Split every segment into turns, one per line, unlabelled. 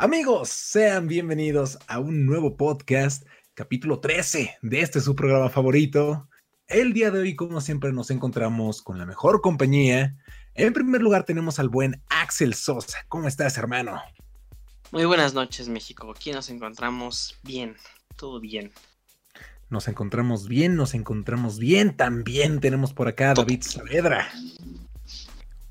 Amigos, sean bienvenidos a un nuevo podcast, capítulo 13 de este su programa favorito. El día de hoy, como siempre, nos encontramos con la mejor compañía. En primer lugar, tenemos al buen Axel Sosa. ¿Cómo estás, hermano?
Muy buenas noches, México. Aquí nos encontramos bien, todo bien.
Nos encontramos bien, nos encontramos bien. También tenemos por acá a David Saavedra.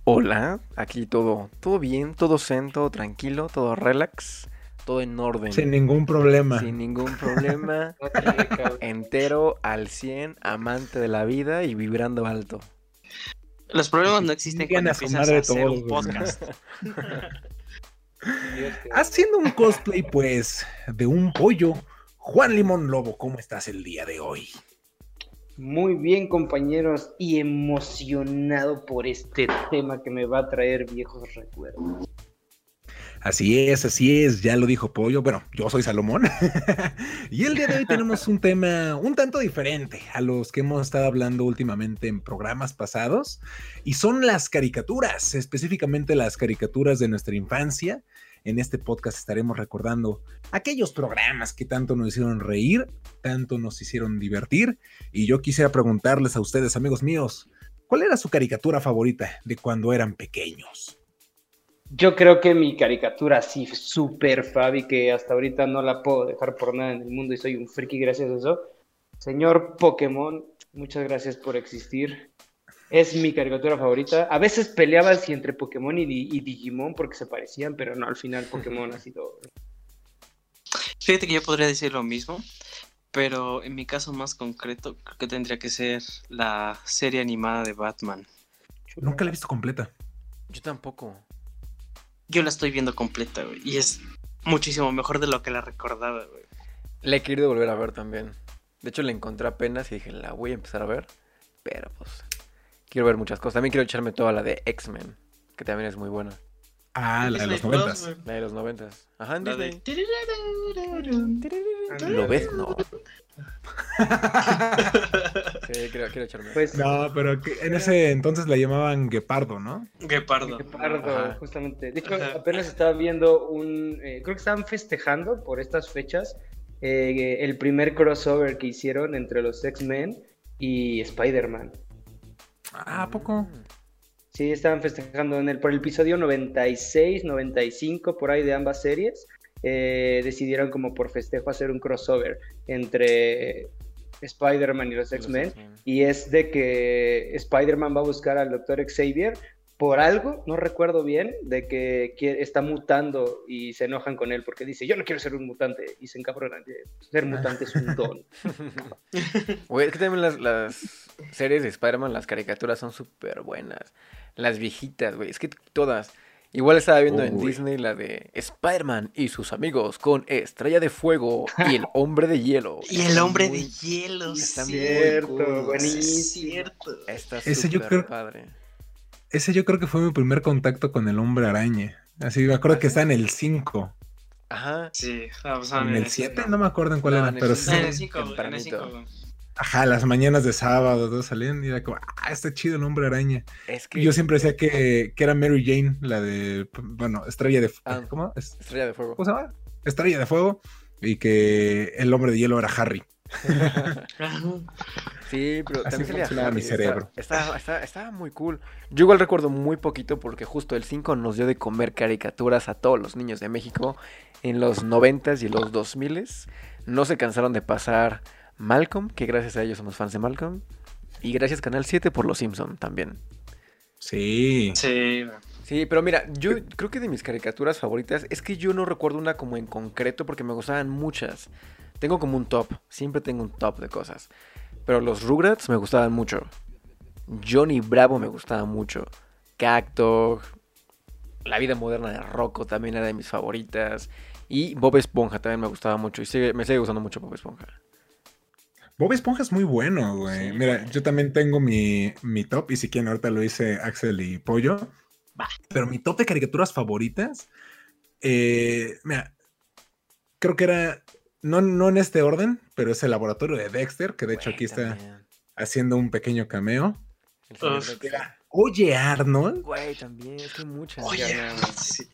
Hola, aquí todo, todo bien, todo zen, todo tranquilo, todo relax, todo en orden.
Sin ningún problema.
Sin ningún problema. entero, al 100, amante de la vida y vibrando alto.
Los problemas no existen cuando empiezas a hacer un podcast.
Haciendo un cosplay, pues, de un pollo. Juan Limón Lobo, ¿cómo estás el día de hoy?
Muy bien, compañeros, y emocionado por este tema que me va a traer viejos recuerdos.
Así es, así es, ya lo dijo Pollo. Bueno, yo soy Salomón. y el día de hoy tenemos un tema un tanto diferente a los que hemos estado hablando últimamente en programas pasados. Y son las caricaturas, específicamente las caricaturas de nuestra infancia. En este podcast estaremos recordando aquellos programas que tanto nos hicieron reír, tanto nos hicieron divertir. Y yo quisiera preguntarles a ustedes, amigos míos, ¿cuál era su caricatura favorita de cuando eran pequeños?
Yo creo que mi caricatura así súper Fabi, que hasta ahorita no la puedo dejar por nada en el mundo y soy un friki gracias a eso. Señor Pokémon, muchas gracias por existir. Es mi caricatura favorita. A veces peleaba así entre Pokémon y, Digimon porque se parecían, pero no, al final Pokémon ha sido...
Fíjate que yo podría decir lo mismo, pero en mi caso más concreto creo que tendría que ser la serie animada de Batman.
Nunca la he visto completa.
Yo tampoco.
Yo la estoy viendo completa, güey, y es muchísimo mejor de lo que la recordaba, güey.
La he querido volver a ver también. De hecho, la encontré apenas y dije, la voy a empezar a ver. Pero pues Quiero ver muchas cosas. También quiero echarme toda la de X-Men, que también es muy buena.
Ah, la de los noventas.
La de los noventas. Ajá, Disney. ¿Lo ves? No. sí, quiero, quiero echarme.
Pues, no, pero en ese entonces la llamaban Guepardo, ¿no?
Guepardo.
Guepardo, justamente. De hecho, apenas estaba viendo un... Eh, creo que estaban festejando por estas fechas eh, el primer crossover que hicieron entre los X-Men y Spider-Man.
Ah, ¿a poco?
Sí, estaban festejando en el, por el episodio 96, 95, por ahí de ambas series. Eh, decidieron como por festejo hacer un crossover entre Spider-Man y los X-Men. Y es de que Spider-Man va a buscar al Dr. Xavier por algo, no recuerdo bien, de que está mutando y se enojan con él porque dice, yo no quiero ser un mutante y se encabronan. Ser mutante es un don.
es que también las, series de Spider-Man, las caricaturas son súper buenas. Las viejitas, güey, es que todas. Igual estaba viendo en Disney la de Spider-Man y sus amigos con Estrella de Fuego y el Hombre de Hielo.
Y el Hombre de Hielo,
está cierto,
buenísimo.
Está súper padre.
Ese yo creo que fue mi primer contacto con el hombre araña. Así me acuerdo que está en el 5.
Ajá. Sí,
en el 7, no me acuerdo en cuál era, pero
sí. En el 5, en el 5.
Ajá, las mañanas de sábado, todos salían y era como, ah, está chido el hombre araña. Es que... Yo siempre decía que, que, era Mary Jane, la de, bueno, Estrella de
ah, ¿Cómo? Estrella de Fuego.
¿Cómo se llama? Estrella de Fuego. Y que el hombre de hielo era Harry.
sí, pero también
salía mi cerebro.
Estaba, muy cool. Yo igual recuerdo muy poquito porque justo el 5 nos dio de comer caricaturas a todos los niños de México en los 90s y los 2000s. No se cansaron de pasar Malcolm, que gracias a ellos somos fans de Malcolm. Y gracias Canal 7 por Los Simpson también.
Sí.
Sí.
Sí, pero mira, yo creo que de mis caricaturas favoritas es que yo no recuerdo una como en concreto porque me gustaban muchas. Tengo como un top, siempre tengo un top de cosas. Pero los Rugrats me gustaban mucho. Johnny Bravo me gustaba mucho. Cacto. La vida moderna de Rocco también era de mis favoritas. Y Bob Esponja también me gustaba mucho. Y me sigue gustando mucho Bob Esponja.
Bob Esponja es muy bueno, güey. Mira, yo también tengo mi, mi, top. Y si quieren, ahorita lo hice Axel y Pollo. Pero mi top de caricaturas favoritas. Eh, mira, creo que era no, no en este orden, pero es el laboratorio de Dexter, que de hecho aquí está haciendo un pequeño cameo. Oye Arnold
Güey, también, es que muchas.
Oye, sí.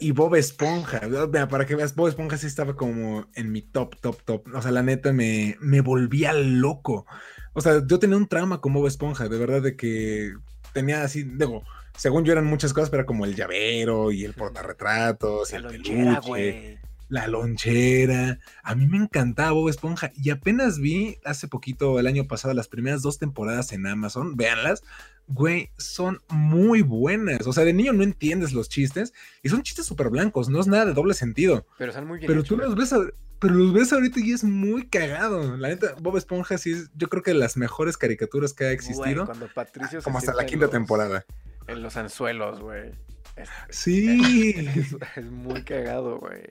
y Bob Esponja. Mira, para que veas, Bob Esponja sí estaba como en mi top, top, top. O sea, la neta me, me volvía loco. O sea, yo tenía un trauma con Bob Esponja, de verdad, de que tenía así, digo, según yo eran muchas cosas, pero era como el llavero y el portarretratos, y
La
el peluche,
güey.
La lonchera. A mí me encantaba Bob Esponja y apenas vi hace poquito, el año pasado, las primeras dos temporadas en Amazon. Véanlas. Güey, son muy buenas. O sea, de niño no entiendes los chistes y son chistes súper blancos, no es nada de doble sentido.
Pero están muy bien
Pero tú los ves, a- pero los ves ahorita y es muy cagado. La neta, Bob Esponja sí es, yo creo que las mejores caricaturas que ha
Güey,
existido.
cuando Patricio se
como hasta la quinta
los-
temporada.
En los anzuelos, güey. Es,
Sí.
es- es muy cagado, güey.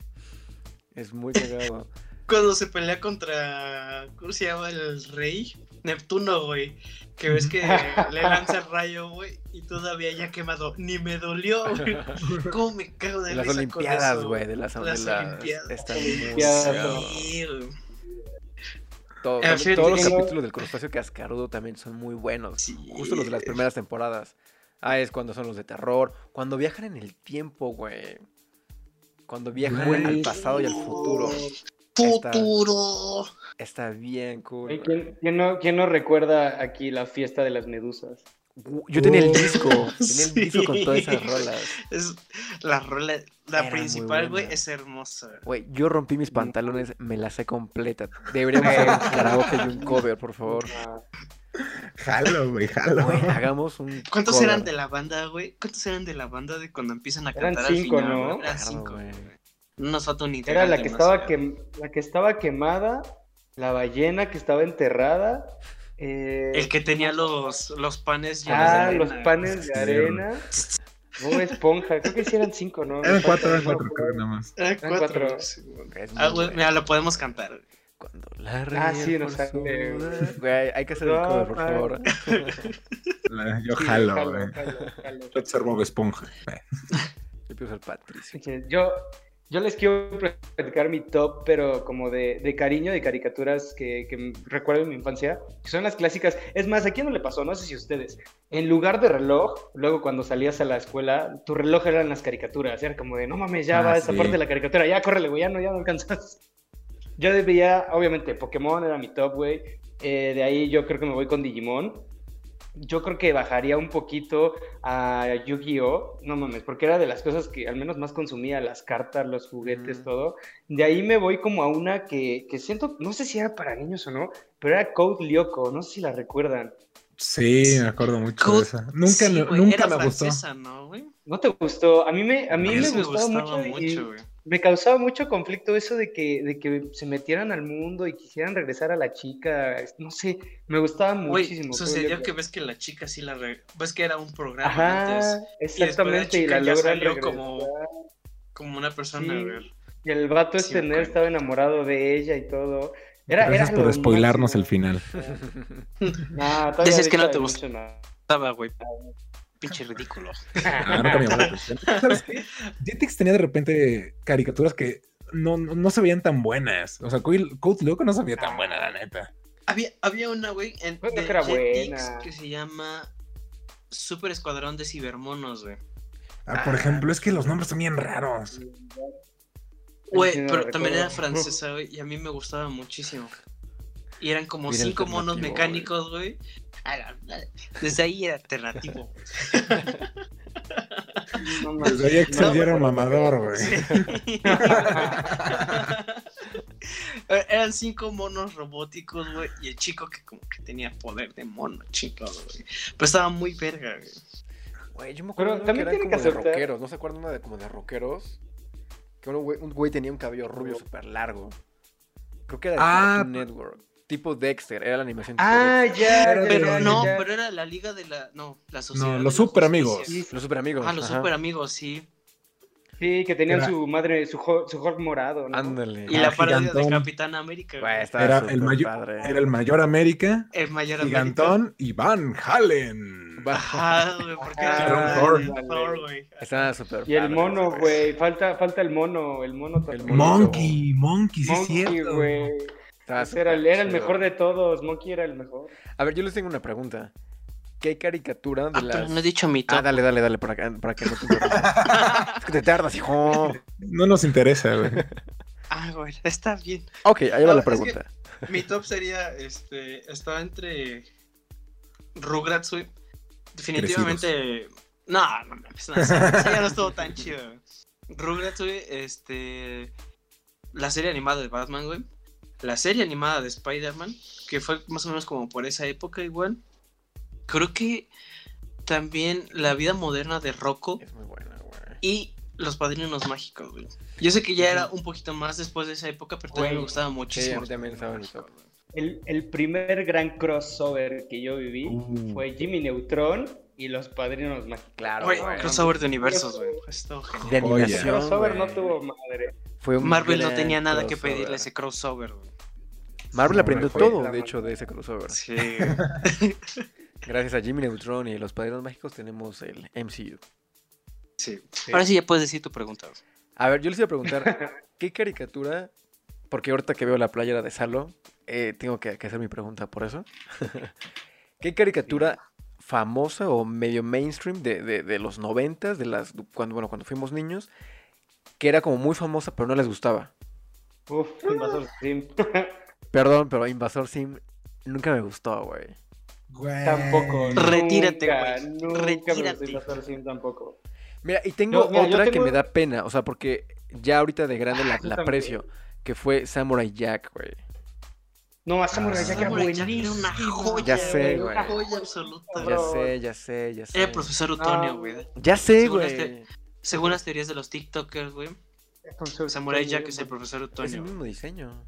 Es muy cagado.
Cuando se pelea contra. ¿Cómo se llama el rey? Neptuno, güey. Que ves que le lanza el rayo, güey. Y todavía ya quemado. Ni me dolió, güey. ¿Cómo me cago de
De las Olimpiadas, güey. De las, de
Las Olimpiadas.
Están.
Sí.
Todo- todos los capítulos del Crustáceo Cascarudo también son muy buenos.
Sí.
Justo los de las primeras temporadas. Ah, es cuando son los de terror. Cuando viajan en el tiempo, güey. Cuando viajan al pasado y al futuro.
Futuro.
Está bien cool.
¿Quién, quién no, quién no recuerda aquí la fiesta de las medusas?
Yo tenía el disco. Tenía el
Sí.
disco con todas esas rolas.
Es la rola, la
Era
principal, güey, es hermosa.
Güey, yo rompí mis pantalones, me la sé completa. Deberíamos hacer un karaoke y un cover, por favor.
Jalo, güey, jalo.
Güey, hagamos un
¿Cuántos
cover.
eran de la banda, güey? ¿Cuántos eran de la banda de cuando empiezan a
Eran
cantar
cinco,
al final?
¿no?
Eran
Claro,
cinco,
güey.
güey. No nos falta un
Era la que, estaba
güey.
quem- la que estaba quemada, la ballena que estaba enterrada. eh,
El que tenía los, los panes llenos de
Ah,
arena,
los panes de arena. Bob Esponja, creo que sí eran cinco, ¿no?
Eran cuatro, eran cuatro, creo, nada más.
Eran cuatro. Ah, güey,
bueno.
mira, lo podemos cantar.
Cuando la
Ah, sí,
por
sale,
Güey, hay que hacer el
No,
cover, por favor.
La- yo
Sí,
jalo,
jalo,
güey.
jalo, jalo.
Yo te ser Bob Esponja.
Yo quiero ser Patricio.
Yo, yo les quiero platicar mi top, pero como de, de cariño, de caricaturas que, que recuerdo en mi infancia, que son las clásicas. Es más, ¿a quién no le pasó? No sé si a ustedes. En lugar de reloj, luego cuando salías a la escuela, tu reloj eran las caricaturas. Era como de, no mames, ya
Ah,
va esa
sí.
parte de la caricatura, ya córrele, güey, ya no, ya no alcanzas. Yo veía, obviamente, Pokémon era mi top, güey. Eh, de ahí yo creo que me voy con Digimon. Yo creo que bajaría un poquito a Yu-Gi-Oh! No mames, porque era de las cosas que al menos más consumía, las cartas, los juguetes, todo. De ahí me voy como a una que, que siento, no sé si era para niños o no, pero era Code Lyoko, no sé si la recuerdan.
Sí, me acuerdo mucho de esa. Nunca,
Sí,
me-
güey,
nunca
era
me gustó.
francesa, ¿no,
te gustó? A mí me, a mí
A
me, gustaba, mucho, y. me causaba mucho conflicto eso de que, de que se metieran al mundo y quisieran regresar a la chica. No sé, me gustaba muchísimo.
Sucedió que ves que la chica sí la... re- Ves que era un programa
Ajá,
antes.
exactamente, y,
chica
la
ya
logran
salió
regresar.
como- Como una persona,
Sí. Y el vato
Sí,
este nerd estaba enamorado de ella y todo. Era,
Gracias
era
por spoilarnos el final.
Todavía
Dices que no te
no.
Estaba, güey. Pinche ridículo.
Ah, nunca me llamó la. ¿Sabes qué? Jetix tenía de repente caricaturas que no, no, no se veían tan buenas. O sea, Code Lyoko no se veía tan buena, la neta.
Había, había una, güey, en
Bueno,
de
que era
Jetix
buena.
que se llama Super Escuadrón de Cibermonos, güey.
Ah, por ejemplo, es que los nombres son bien raros.
Güey,
no
pero también era francesa, güey, y a mí me gustaba muchísimo. Y eran como
Bien
cinco monos mecánicos, güey. A la- la- Desde ahí era alternativo.
No
Desde ahí
no
excedieron
recuerdo.
mamador, güey.
Eran cinco monos robóticos, güey, y el chico que como que tenía poder de mono, chico, güey. Pero estaba muy verga, güey.
Güey, yo me
Pero
acuerdo de una
también
que eran
tiene
como
que
de rockeros. ¿No se acuerdan una de como de rockeros? Que uno güey- un güey tenía un cabello rubio súper largo. Creo que era de
Ah,
Network. Tipo Dexter, era la animación tipo
Ah,
Dexter.
ya,
Pero
ya,
Pero
ya,
no,
ya.
pero era la liga de la. No, la sociedad.
No, los super amigos.
Sí,
Los super amigos.
Ah, los
ajá.
super amigos, sí.
Sí, que tenían
Era-
su madre, su Hulk, su Hulk morado, ¿no?
Ándale.
Y
Ah,
la parodia de. Capitán América.
Estaba
Era el, mayor,
padre.
era el mayor América,
El mayor América.
Gigantón y Van Halen.
Ah, güey, porque
Ah,
era
Thor.
güey.
Estaba súper
Y el mono,
ese
güey, falta, falta el mono, el mono también.
El mono.
Monkey, Monkey, sí es
Monkey,
cierto.
güey. Ese era, el, era mejor de todos, Monkey era el mejor.
A ver, yo les tengo una pregunta. ¿qué caricatura de
Ah, pero no he dicho mi top.
Ah, dale, dale, dale, para, que- para que no te. Es que te tardas, hijo.
No nos interesa, güey.
Ah, güey, está bien.
Ok, ahí va
No,
la
es que-
pregunta.
Mi top sería, este, estaba entre Rugrats, güey. Definitivamente... No, no, no, pues, no, eso eso ya no estuvo tan chido. güey. Rugrats, güey, este... La serie animada de Batman, güey. La serie animada de Spider-Man, que fue más o menos como por esa época igual. Creo que también la vida moderna de Rocco
Es muy buena, güey.
y Los Padrinos Mágicos, güey. Yo sé que ya era un poquito más después de esa época, pero también
Güey.
me gustaba muchísimo.
a mí también estaba en mi top.
El, el primer gran crossover que yo viví
Uh.
fue Jimmy Neutron y los padrinos mágicos.
Claro,
Güey,
güey.
crossover de universos, güey. Esto genial.
De animación,
crossover no tuvo madre.
Fue un
Marvel no tenía nada que pedirle a ese crossover.
Marvel aprendió todo, de hecho, de ese crossover.
Sí.
Gracias a Jimmy Neutron y los Padrinos Mágicos tenemos el MCU.
sí. Ahora sí ya puedes decir tu pregunta.
A ver, yo les iba a preguntar, ¿qué caricatura? Porque ahorita que veo la playera de Salo, eh, tengo que, que hacer mi pregunta por eso. ¿Qué caricatura famosa o medio mainstream de, de- de los noventas, de las cuando bueno cuando fuimos niños, que era como muy famosa pero no les gustaba?
Uf, Invasor Sim.
Perdón, pero Invasor Sim nunca me gustó, güey.
Güey.
tampoco.
Retírate,
nunca,
güey.
Nunca me
Retírate.
gustó Invasor Sim tampoco.
Mira, y tengo
mira,
otra que me da pena, o sea, porque ya ahorita de grande la,
Ah,
la aprecio, que fue Samurai Jack, güey.
No, a Samurai
Ah,
Jack era
Jack era una
buenísimo.
joya,
Ya sé, güey.
Una joya absoluta.
Ya sé, ya sé, ya sé.
Era el profesor Utonio,
No.
güey.
Ya sé, güey.
Según las teorías de los TikTokers, güey. Samurai Jack es el profesor
Es el mismo diseño.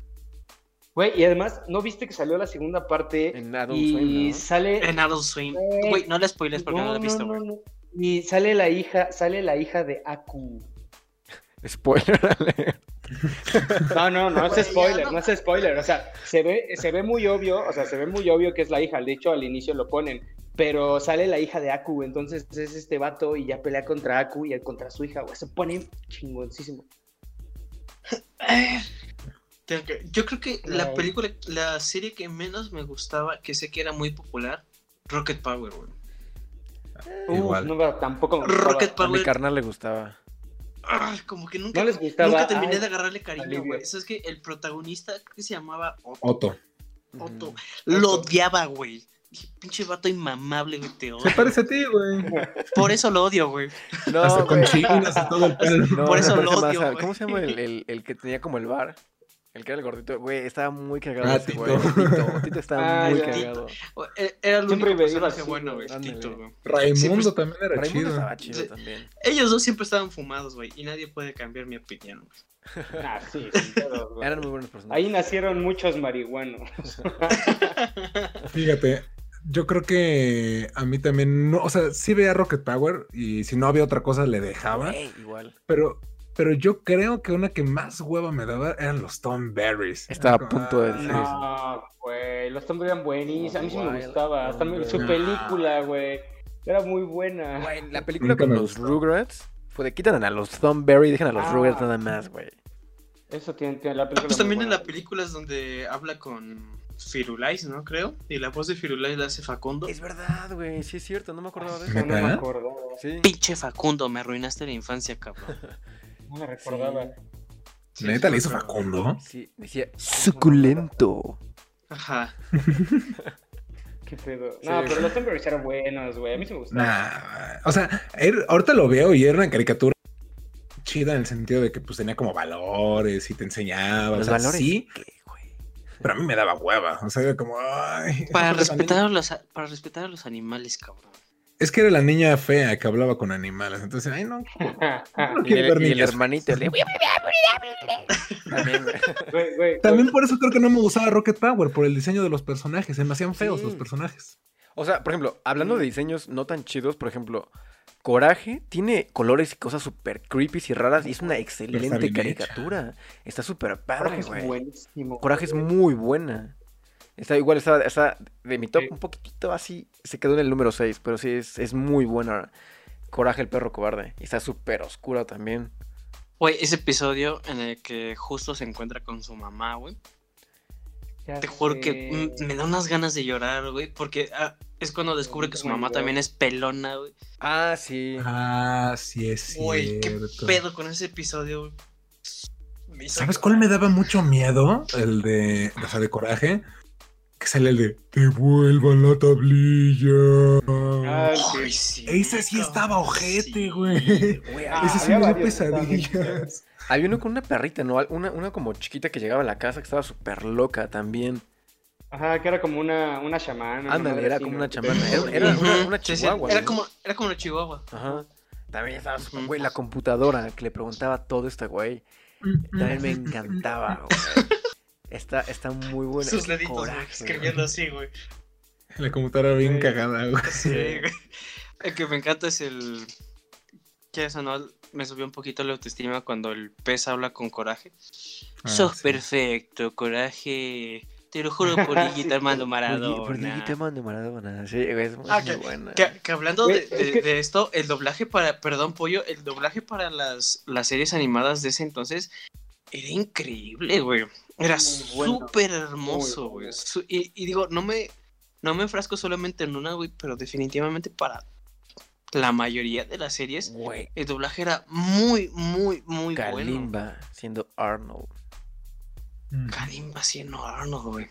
Güey, y además, ¿no viste que salió la segunda parte?
En Adult
y
Swim, ¿no?
sale.
En Adult Swim.
Güey.
No le spoilers porque no, lo he visto, güey.
no. Y sale la hija, sale la hija de Aku.
Spoiler alert.
No, no, no es spoiler,
no
no es spoiler. O sea, se ve, se ve muy obvio, o sea, se ve muy obvio que es la hija. De hecho, al inicio lo ponen. Pero sale la hija de Aku, entonces es este vato y ya pelea contra Aku y contra su hija, güey. Se pone chingoncísimo.
Yo creo que la película, la serie que menos me gustaba, que sé que era muy popular, Rocket Power, güey.
Uf,
Igual.
no, pero tampoco me.
Rocket
A mi
Power.
carnal le gustaba.
como que nunca,
No les gustaba.
nunca terminé
Ay,
de agarrarle cariño, güey. Eso es que el protagonista, creo que se llamaba Otto.
Otto.
Otto. Lo odiaba, güey. Dije, pinche vato inmamable, güey, te
Se
odio.
parece a ti, güey.
Por eso lo odio, güey.
No,
Hasta con chinas y todo el pelo.
No,
Por eso lo odio, güey.
¿Cómo se llama el, el- el que tenía como el bar? El que era el gordito. Güey, estaba muy cagado
Ah,
ese
Tito.
güey. Tito. Tito estaba
Ah,
muy
ya.
cagado.
E- Era el
Siempre
único
me iba
personaje
así,
bueno,
güey.
Tito, güey.
Raimundo
Siempre-
también era
Raimundo
chido.
estaba chido
Sí.
también.
Ellos dos siempre estaban fumados, güey. Y nadie puede cambiar mi opinión, güey.
Ah, sí, güey.
Eran muy buenos personajes.
Ahí nacieron muchos marihuanos.
Fíjate, yo creo que a mí también, no, o sea, sí veía Rocket Power y si no había otra cosa le dejaba,
Güey, igual.
pero, pero yo creo que una que más hueva me daba eran los Tom Berries.
Estaba a punto de decir eso.
No, güey, los Tom eran buenísimos. A mí sí me gustaba. Hasta su película, güey. Era muy buena.
Güey, la película
Nunca
con los
gustó.
Rugrats fue de quitan a los Thornberry y dejan a los
Ah.
Rugrats nada más, güey.
Eso tiene, tiene la película.
Pues también en la película es donde habla con Firulais, ¿no? Creo. Y la voz de Firulais la hace Facundo.
Es verdad, güey. Sí es cierto, no me acordaba de
Eso no me acordaba.
Sí.
Pinche Facundo, me arruinaste la infancia, cabrón.
No me recordaba.
Sí.
Neta le hizo Facundo.
Sí, decía suculento.
Ajá.
Qué pedo.
Sí,
No, pero los Berries eran buenos, güey. A mí sí me gustaban.
Nah, o sea, er- ahorita lo veo y era una caricatura chida en el sentido de que pues tenía como valores y te enseñaba. o
Los
sea,
valores.
sí. Pero a mí me daba hueva. O sea, era como, ay.
Para respetar, a los, para respetar a los animales, cabrón.
Es que era la niña fea que hablaba con animales. Entonces, ay, no. no
Y
quiero
el,
ver
y el hermanito. el de- También, güey.
Güey, güey,
También por eso creo que no me gustaba Rocket Power, por el diseño de los personajes. Se me hacían feos
Sí.
los personajes.
O sea, por ejemplo, hablando de diseños no tan chidos, por ejemplo, Coraje tiene colores y cosas súper creepy y raras y es una excelente caricatura. Está súper padre,
Coraje es
güey.
buenísimo.
Coraje es muy buena. Está igual, está, está de mi top
Sí.
un poquitito así, se quedó en el número 6, pero sí es, es muy buena. Coraje el perro cobarde. Y está súper oscura también.
Güey, ese episodio en el que justo se encuentra con su mamá, güey.
Ya
Te juro que
sé.
me da unas ganas de llorar, güey, porque ah, es cuando descubre que su mamá también es pelona, güey.
Ah, sí.
Ah, sí es
Güey, qué
cierto.
pedo con ese episodio, güey.
¿Sabes cuál me daba mucho miedo? El de, o sea, de coraje. Que sale el de Devuelvan la tablilla.
Ah, sí.
sí.
Ese sí estaba ojete,
sí.
güey.
Güey,
Ah,
Ese sí
estaban bien
pesadillas.
Había uno con una perrita, ¿no? Una, una como chiquita que llegaba a la casa que estaba súper loca también.
Ajá, que era como una, una chamana.
Ándale, era como una chamana. Era, era una, una
sí,
chihuahua.
Era
¿no?
como, era como una chihuahua.
Ajá. También estaba súper, güey, la computadora que le preguntaba todo este güey. También me encantaba, güey. Está, está muy bueno.
Sus
Qué
deditos, güey,
coraje,
escribiendo así, güey.
La computadora bien
Sí.
cagada, güey.
Sí, güey. El que me encanta es el. Que eso, ¿no? Me subió un poquito la autoestima cuando el pez habla con coraje.
Ah,
Sos
sí.
perfecto, coraje. Te lo juro por Dieguito Armando Maradona.
Por Dieguito Armando Maradona. Sí, es muy,
Ah,
muy
que-
buena.
Que, que hablando de, esto, el doblaje para, perdón, pollo, el doblaje para las, las series animadas de ese entonces era increíble, güey. Era
bueno,
súper hermoso, güey. Y, y digo, no me, no me enfrasco solamente en una, güey, pero definitivamente para la mayoría de las series, el doblaje era muy, muy, muy bueno.
Kalimba siendo Arnold.
Mm.
Kalimba siendo Arnold, güey.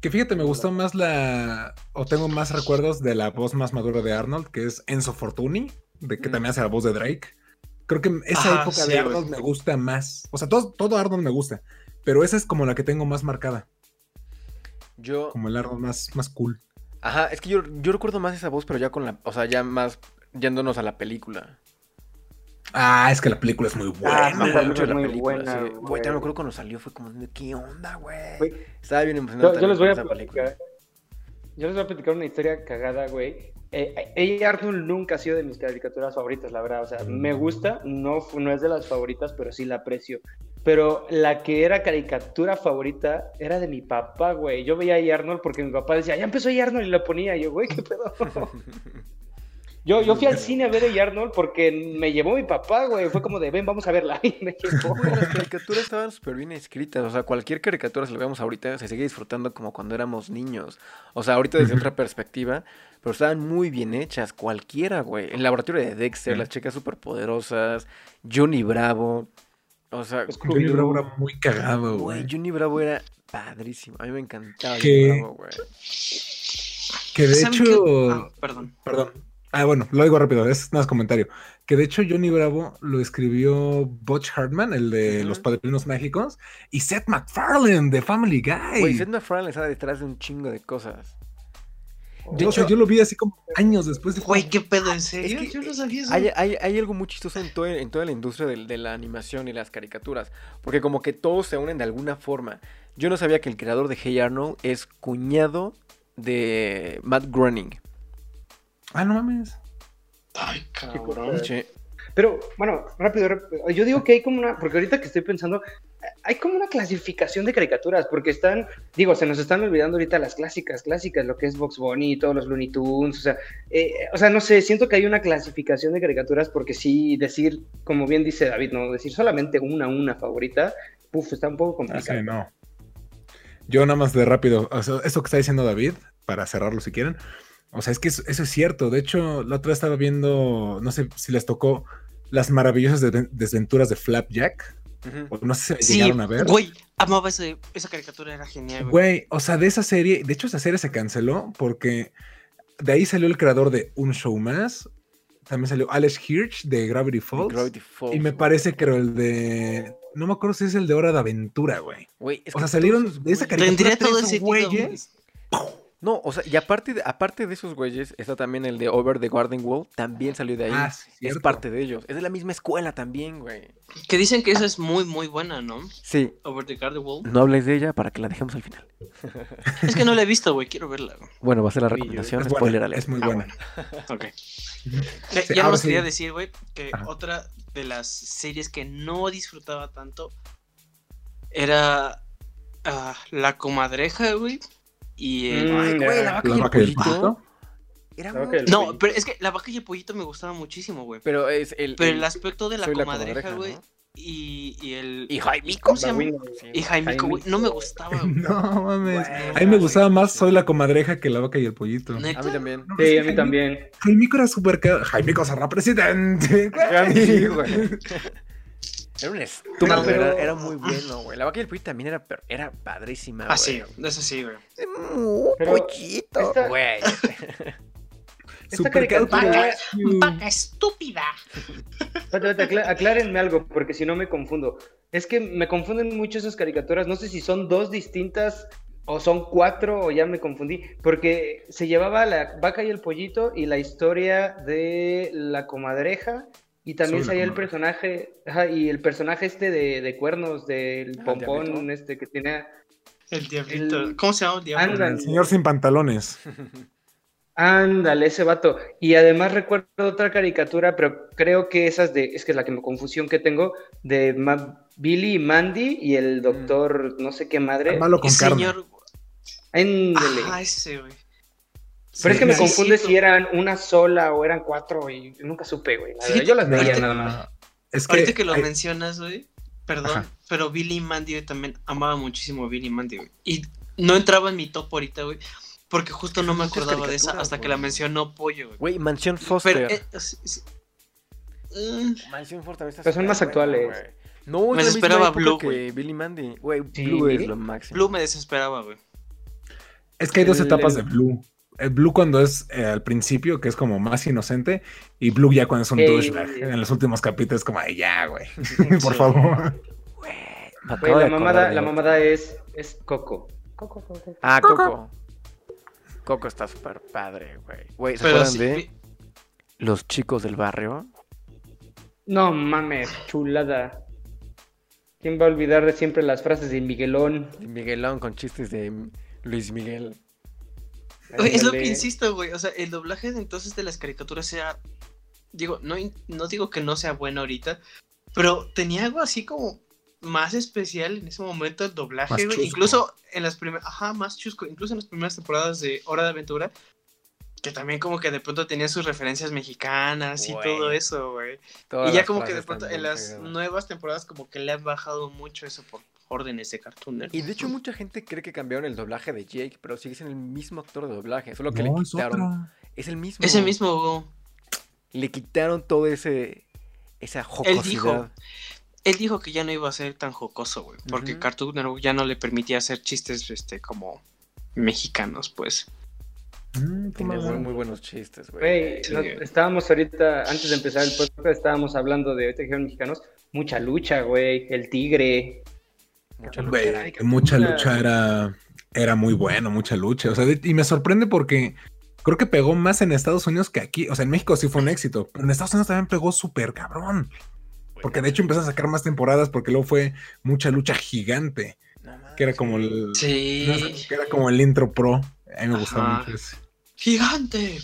Que fíjate, me gustó más la. O tengo más recuerdos de la voz más madura de Arnold, que es Enzo Fortuni, de que
Mm.
también hace la voz de Drake. Creo que esa
Ajá,
época
sí,
de. Arnold me gusta más. O sea, todo, todo Arnold me gusta. Pero esa es como la que tengo más marcada.
Yo,
Como el Arnold más, más cool.
ajá, es que yo, yo recuerdo más esa voz, pero ya con la, o sea, ya más yéndonos a la película.
Ah, es que la película es muy
Ah,
buena.
me
sí,
acuerdo mucho de la
muy
película.
buena,
sí.
güey.
Güey, también me acuerdo cuando salió, fue como, ¿qué onda, güey?
Güey,
Estaba bien emocionado.
Yo, yo les voy a
película.
platicar. Yo les voy a platicar una historia cagada, güey. Eh, ella Arnold nunca ha sido de mis caricaturas favoritas, la verdad. O sea, me gusta, no, no es de las favoritas, pero sí la aprecio. Pero la que era caricatura favorita era de mi papá, güey. Yo veía a Arnold porque mi papá decía, ya empezó a Arnold y lo ponía. Y yo, güey, ¿qué pedo? Yo, yo fui al cine a ver a Arnold porque me llevó mi papá, güey. Fue como de, ven, vamos a verla. Y me llevó.
Las caricaturas estaban súper bien escritas. O sea, cualquier caricatura, si lo vemos ahorita, se sigue disfrutando como cuando éramos niños. O sea, ahorita desde otra perspectiva, pero estaban muy bien hechas. Cualquiera, güey. El laboratorio de Dexter, las chicas superpoderosas, Johnny Bravo. O sea,
Johnny. Bravo era muy cagado,
güey. Johnny Bravo era padrísimo. A mí me encantaba
¿Qué?
Johnny Bravo, güey.
Que de
¿Saben
hecho.
Ah, perdón.
Perdón. Ah, bueno, lo digo rápido, es nada más comentario. Que de hecho Johnny Bravo lo escribió Butch Hartman, el de. Los Padrinos Mágicos, y Seth MacFarlane de Family Guy.
Güey, Seth MacFarlane estaba detrás de un chingo de cosas.
Yo, o sea, yo lo vi así como años después. de
Güey, ¿qué pedo? ¿En serio?
que
Yo no sabía eso.
Hay, hay- hay algo muy chistoso en, todo- en toda la industria de, la animación y las caricaturas, porque como que todos se unen de alguna forma. Yo no sabía que el creador de Hey Arnold es cuñado de Matt Groening.
Ah, no mames.
Ay, cabrón.
Pero, bueno, rápido, rápido. Yo digo que hay como una, porque ahorita que estoy pensando, hay como una clasificación de caricaturas, porque están, digo, se nos están olvidando ahorita las clásicas, clásicas, lo que es Box Bunny, todos los Looney Tunes, o sea, eh, o sea, no sé, siento que hay una clasificación de caricaturas, porque sí, decir, como bien dice David, no, decir solamente una, una favorita, puf, está un poco
Ah,
complicado.
sí, no. Yo nada más de rápido, o sea, eso que está diciendo David, para cerrarlo si quieren. O sea, es que eso, eso es cierto. De hecho, la otra vez estaba viendo, no sé si les tocó las maravillosas de- desventuras de Flapjack. O no sé si me
Sí,
llegaron a ver.
güey, amaba ese, esa caricatura, era genial, güey.
Güey, o sea, de esa serie, de hecho esa serie se canceló porque de ahí salió el creador de Un Show Más. También salió Alex Hirsch de Gravity Falls.
Gravity Falls,
y me
güey.
parece que era el de... No me acuerdo si es el de Hora de Aventura, güey.
Güey, es
O sea, salieron de esa caricatura
Tendría todo sentido,
güeyes.
No, o sea, y aparte de, aparte de esos güeyes, está también el de Over the Garden Wall, también salió de ahí.
Ah, sí,
es parte de ellos. Es de la misma escuela también, güey.
Que dicen que esa es muy, muy buena, ¿no?
Sí,
Over the Garden Wall.
no hables de ella para que la dejemos al final.
Es que no la he visto, güey, quiero verla. güey.
Bueno, va a ser la recomendación,
es
spoiler
buena, es muy
Ah,
buena.
Ok. Ya,
Sí,
ya
ahora
nos
sí.
quería decir, güey, que
Ajá.
otra de las series que no disfrutaba tanto era ah, La Comadreja, güey. Y el...
Mm,
Ay, güey, la vaca
La
y el
vaca y el
pollito.
pollito.
Era
La vaca
muy-
y el
No,
pollito.
pero es que La Vaca y el Pollito me gustaba muchísimo, güey.
Pero es el.
Pero
el-
aspecto de la comadreja, güey,
¿no?
y, y el.
Y Jaimico.
¿Cómo se llama? Y Jaimico, güey. No me gustaba, güey.
No mames. A mí me gustaba más Soy la comadreja que la vaca y el pollito.
¿Neta?
A mí también.
No,
Sí,
sí,
a mí también.
Jaimico era súper Jaimico será presidente.
Sí, güey. Era un estúpido,
No,
pero-
era, era muy bueno, güey. La vaca y el pollito también era, per- era padrísima, güey.
Ah, sí, eso sí, güey.
Mu,
Pero
pollito,
esta-
güey.
Super
caricatura-
caricatura.
¡Vaca estúpida!
Espérate, espérate, aclá- aclárenme algo, porque si no me confundo. Es que me confunden mucho esas caricaturas. No sé si son dos distintas o son cuatro o ya me confundí. Porque se llevaba la vaca y el pollito y la historia de la comadreja. Y también salía el personaje, ajá, y el personaje este de, de cuernos, del
Ah,
pompón,
Diablito.
este que tenía.
El diablito.
El-
¿Cómo se llama el diablo?
Anda.
El señor sin pantalones.
Ándale, ese vato. Y además recuerdo otra caricatura, pero creo que esas de, es que es la que me confusión que tengo, de Ma- Billy y Mandy y el doctor no sé qué madre.
Malo con
El
carne.
señor.
Ándale.
Ah, ese, güey.
Pero es que me
sí,
confunde
sí,
si eran una sola o eran cuatro y nunca supe, güey. la verdad.
Fíjate,
Yo las veía nada más.
Es que,
Ahorita que lo mencionas, güey, perdón,
Ajá.
pero Billy Mandy yo también amaba muchísimo a Billy Mandy, güey. Y no entraba en mi top ahorita, güey, porque justo no me acordaba de esa hasta que
güey.
la mencionó Pollo, güey.
Güey, Mansión Foster.
Pero, eh, sí, sí. Mm,
Mansión Foster
Pero son más actuales.
güey. No,
Me desesperaba Blue,
que
güey.
Billy Mandy. Güey,
Sí.
Blue es lo máximo.
Blue me desesperaba, güey.
es que hay dos
el-
etapas de Blue. El Blue cuando es eh, al principio, que es como más inocente, y Blue ya cuando es un
Ey.
douchebag. En los últimos capítulos es como, ay, ya, güey. Por favor.
Güey,
la mamada, la mamada es, es Coco. Coco, Coco.
Ah, Coco. Coco está súper padre, güey. Güey, ¿se acuerdan
sí,
de
vi-
los chicos del barrio?
No mames, chulada. ¿Quién va a olvidar de siempre las frases de Miguelón?
Miguelón con chistes de Luis Miguel.
Es lo que insisto, güey. O sea, el doblaje de entonces de las caricaturas sea. Digo, no, no digo que no sea bueno ahorita, pero tenía algo así como más especial en ese momento el doblaje, güey. Incluso en las primeras. Ajá, más chusco. Incluso en las primeras temporadas de Hora de Aventura. Que también como que de pronto tenía sus referencias mexicanas y todo eso, güey. Y ya como que de pronto en las nuevas temporadas como que le han bajado mucho eso por órdenes de Cartoon Network.
Y de hecho mucha gente cree que cambiaron el doblaje de Jake, pero sigue siendo el mismo actor de doblaje, solo que
No,
le
es
quitaron. Es el mismo.
Ese mismo,
Le quitaron todo ese esa jocosidad.
Él dijo, él dijo que ya no iba a ser tan jocoso, güey, porque. Cartoon Network ya no le permitía hacer chistes, este, como mexicanos, pues.
Mm,
Tiene muy, buenos chistes, güey.
Güey,
Sí.
estábamos ahorita, antes de empezar el podcast, estábamos hablando de ahorita dijeron mexicanos, mucha lucha, güey, el tigre.
Mucha lucha.
Caricatura.
mucha lucha era, era muy bueno, mucha lucha. O sea, de- y me sorprende porque creo que pegó más en Estados Unidos que aquí. O sea, en México sí fue un éxito, pero en Estados Unidos también pegó súper cabrón. Porque de hecho empezó a sacar más temporadas porque luego fue mucha lucha gigante, que era como el,
Sí.
que era como el intro pro. A mí me gustaba
Ajá.
mucho ese.
¡Gigante!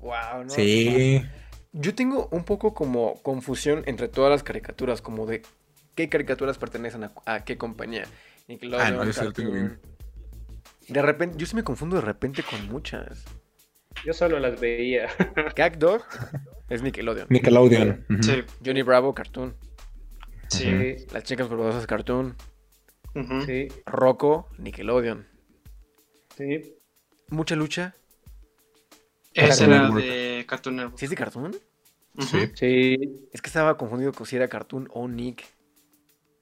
Wow, no.
Sí.
Yo tengo un poco como confusión entre todas las caricaturas, como de qué caricaturas pertenecen a, a qué compañía. Nickelodeon,
Ah, no, eso lo tengo
Cartoon. De repente, yo sí me confundo de repente con muchas.
Yo solo las veía.
Gag Dog es Nickelodeon.
Nickelodeon.
Sí,
Johnny Bravo, Cartoon.
sí.
Las chicas superpoderosas, Cartoon.
sí,
Rocco, Nickelodeon.
sí.
Mucha lucha.
Cartoon
era de Cartoon Network.
¿Sí es de Cartoon?
Sí.
Sí,
Es que estaba confundido con si era Cartoon o Nick.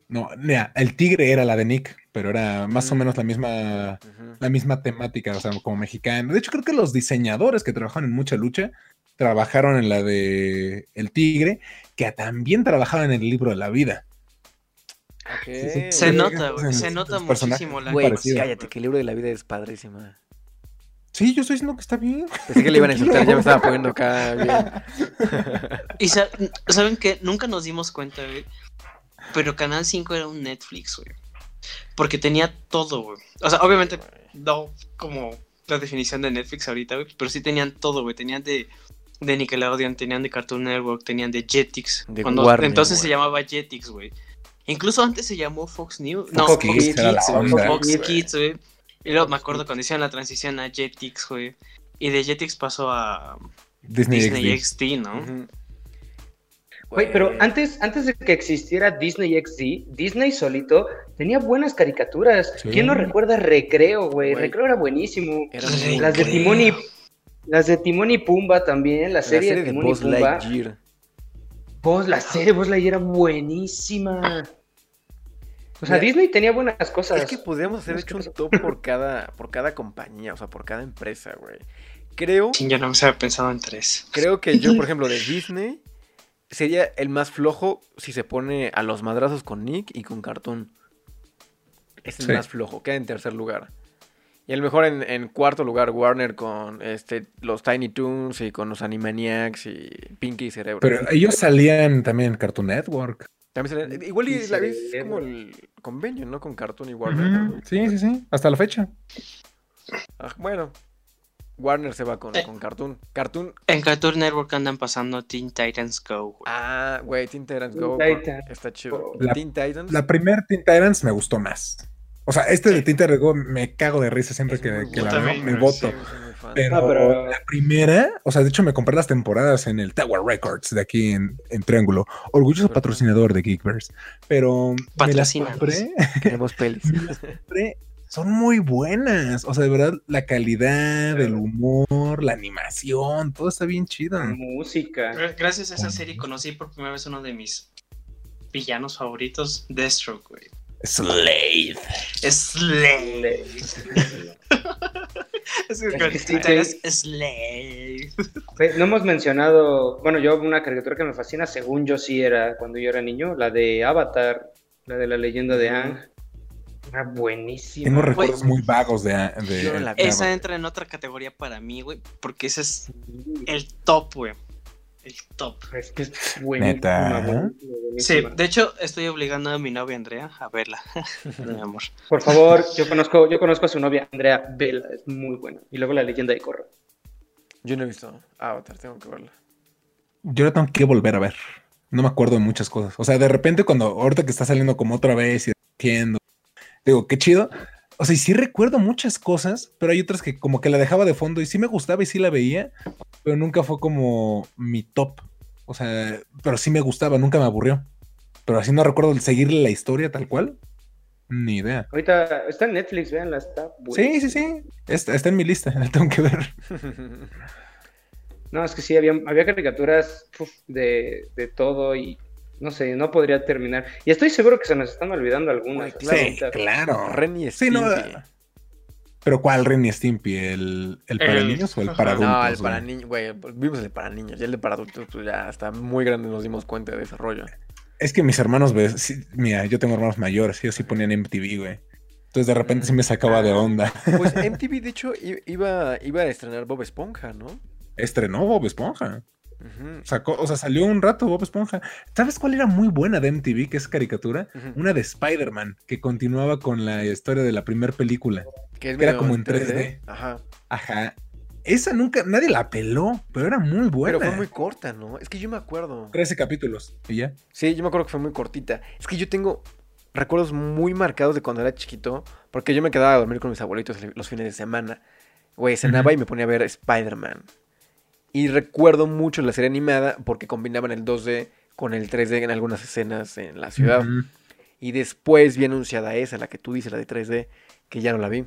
No, mira, el tigre era la de Nick, pero era más o menos la misma, la misma temática, o sea, como mexicano. De hecho, creo que los diseñadores que trabajaron en mucha lucha trabajaron en la de El Tigre, que también trabajaban en el libro de la vida.
Ok.
Sí, sí.
Se
Sí,
nota, güey. Se nota muchísimo la
Güey, cállate, que el libro de la vida es padrísima.
Sí, yo estoy diciendo que está bien.
Pensé que le iban a insultar, ya me estaba poniendo acá bien.
Y sa- saben que nunca nos dimos cuenta, güey. Pero Canal 5 era un Netflix, güey. Porque tenía todo, güey. O sea, obviamente no como la definición de Netflix ahorita, güey. Pero sí tenían todo, güey. Tenían de, de Nickelodeon, tenían de Cartoon Network, tenían de Jetix.
De
Cuando
Warner,
entonces se llamaba Jetix, güey. Incluso antes se llamó Fox News. No,
Fox Kids
Kids,
onda.
Fox
Kids,
Kids, güey. Y luego me acuerdo cuando hicieron la transición a Jetix, güey. Y de Jetix pasó a
Disney,
Disney
XD.
XD, ¿no?
Ujú.
Güey, pero antes, antes de que existiera Disney XD, Disney solito tenía buenas caricaturas.
Sí.
¿Quién no recuerda Recreo, güey? Recreo era buenísimo.
Era
Las de. Timón y las de Timón y Pumba también, la
La
serie,
serie
de
de
Timón
Buzz
y Pumba.
Lightyear.
Buzz- la serie Buzz Lightyear era buenísima. O sea,
Mira,
Disney tenía buenas cosas.
Es que podríamos haber
Es
hecho un top por cada, por cada compañía, o sea, por cada empresa, güey. Creo,
Sí, Yo no me había pensado en tres.
creo que yo, por ejemplo, de Disney, sería el más flojo si se pone a los madrazos con Nick y con Cartoon. Es el
Sí.
más flojo, queda en tercer lugar. Y el mejor en, en cuarto lugar, Warner con este, los Tiny Toons y con los Animaniacs y Pinky y Cerebro.
Pero ellos salían también en Cartoon Network.
También igual y la vez
Cerebro.
como el convenio, ¿no? Con Cartoon y Warner.
Sí, sí, sí. Hasta la fecha.
Ah, bueno, Warner se va con,
Eh.
con Cartoon. Cartoon
En Cartoon Network andan pasando Teen Titans Go. güey.
Ah, güey, Teen Titans
Teen
Go.
Titans.
Está chido.
La-
Teen Titans.
La primer Teen Titans me gustó más. O sea, este de Teen Titans Go me cago de risa siempre
es
que,
muy
que
buena,
la veo, me voto.
Sí.
Pero,
Ah, pero-
la primera, o sea, de hecho me compré las temporadas en el Tower Records de aquí en, en Triángulo. Orgulloso patrocinador de Geekverse. Pero me las compré,
Queremos pelis.
me las compré. Son muy buenas. O sea, de verdad, la calidad, el humor, la animación, todo está bien chido.
La música.
Gra- Gracias a esa serie conocí por primera vez uno de mis villanos favoritos, Deathstroke, güey.
Slade.
Slade. es que
Es
Slade.
No hemos mencionado, bueno, yo una caricatura que me fascina, según yo sí era cuando yo era niño, la de Avatar, la de la leyenda de Aang. Era buenísima.
Tengo recuerdos muy vagos de.
la.
Esa entra en otra categoría para mí, güey, porque ese es el top, güey. El top.
Es que es buenísima.
¿Neta?
buenísima,
Sí,
buenísima.
de hecho, estoy obligando a mi novia Andrea a verla. Mi amor.
Por favor, yo conozco, yo conozco a su novia, Andrea Vela, es muy buena. Y luego la leyenda de Korra.
Yo no he visto Avatar, tengo que verla.
Yo la tengo que volver a ver. No me acuerdo de muchas cosas. O sea, de repente cuando ahorita que está saliendo como otra vez y entiendo, digo, qué chido. O sea, y sí recuerdo muchas cosas, pero hay otras que como que la dejaba de fondo y sí me gustaba y sí la veía, pero nunca fue como mi top. O sea, pero sí me gustaba, nunca me aburrió. Pero así no recuerdo seguirle la historia tal cual. Ni idea.
Ahorita está en Netflix, véanla, está
Sí, sí, sí. Está, está en mi lista, la tengo que ver.
No, es que sí, había, había caricaturas uf, de, de todo y no sé, no podría terminar. Y estoy seguro que se nos están olvidando algunas.
Güey, claro.
Sí, claro.
Ren y
Sí, no,
Stimpy.
Pero ¿cuál Ren y Stimpy? ¿El, el para
El-
niños o el para adultos?
No, el para niños, güey, vimos el para niños, ya el de para adultos, pues ya está muy grande, nos dimos cuenta de ese rollo.
Es que mis hermanos, ves, sí, mira, yo tengo hermanos mayores, ellos sí ponían MTV, güey. Entonces de repente sí me sacaba de onda.
Pues MTV, de hecho, iba, iba a estrenar Bob Esponja, ¿no?
Estrenó Bob Esponja. Sacó, o sea, salió un rato Bob Esponja. ¿Sabes cuál era muy buena de MTV, que es caricatura? Una de Spider-Man, que continuaba con la historia de la primera película.
Que es
era como en 3D.
Ajá.
Ajá. Esa nunca, nadie la peló, pero era muy buena.
Pero fue muy corta, ¿no? Es que yo me acuerdo.
13 capítulos. Y ya.
Sí, yo me acuerdo que fue muy cortita. Es que yo tengo recuerdos muy marcados de cuando era chiquito, porque yo me quedaba a dormir con mis abuelitos los fines de semana. Güey, cenaba y me ponía a ver Spider-Man. Y recuerdo mucho la serie animada porque combinaban el 2D con el 3D en algunas escenas en la ciudad. Y después vi anunciada esa, la que tú dices, la de 3D, que ya no la vi.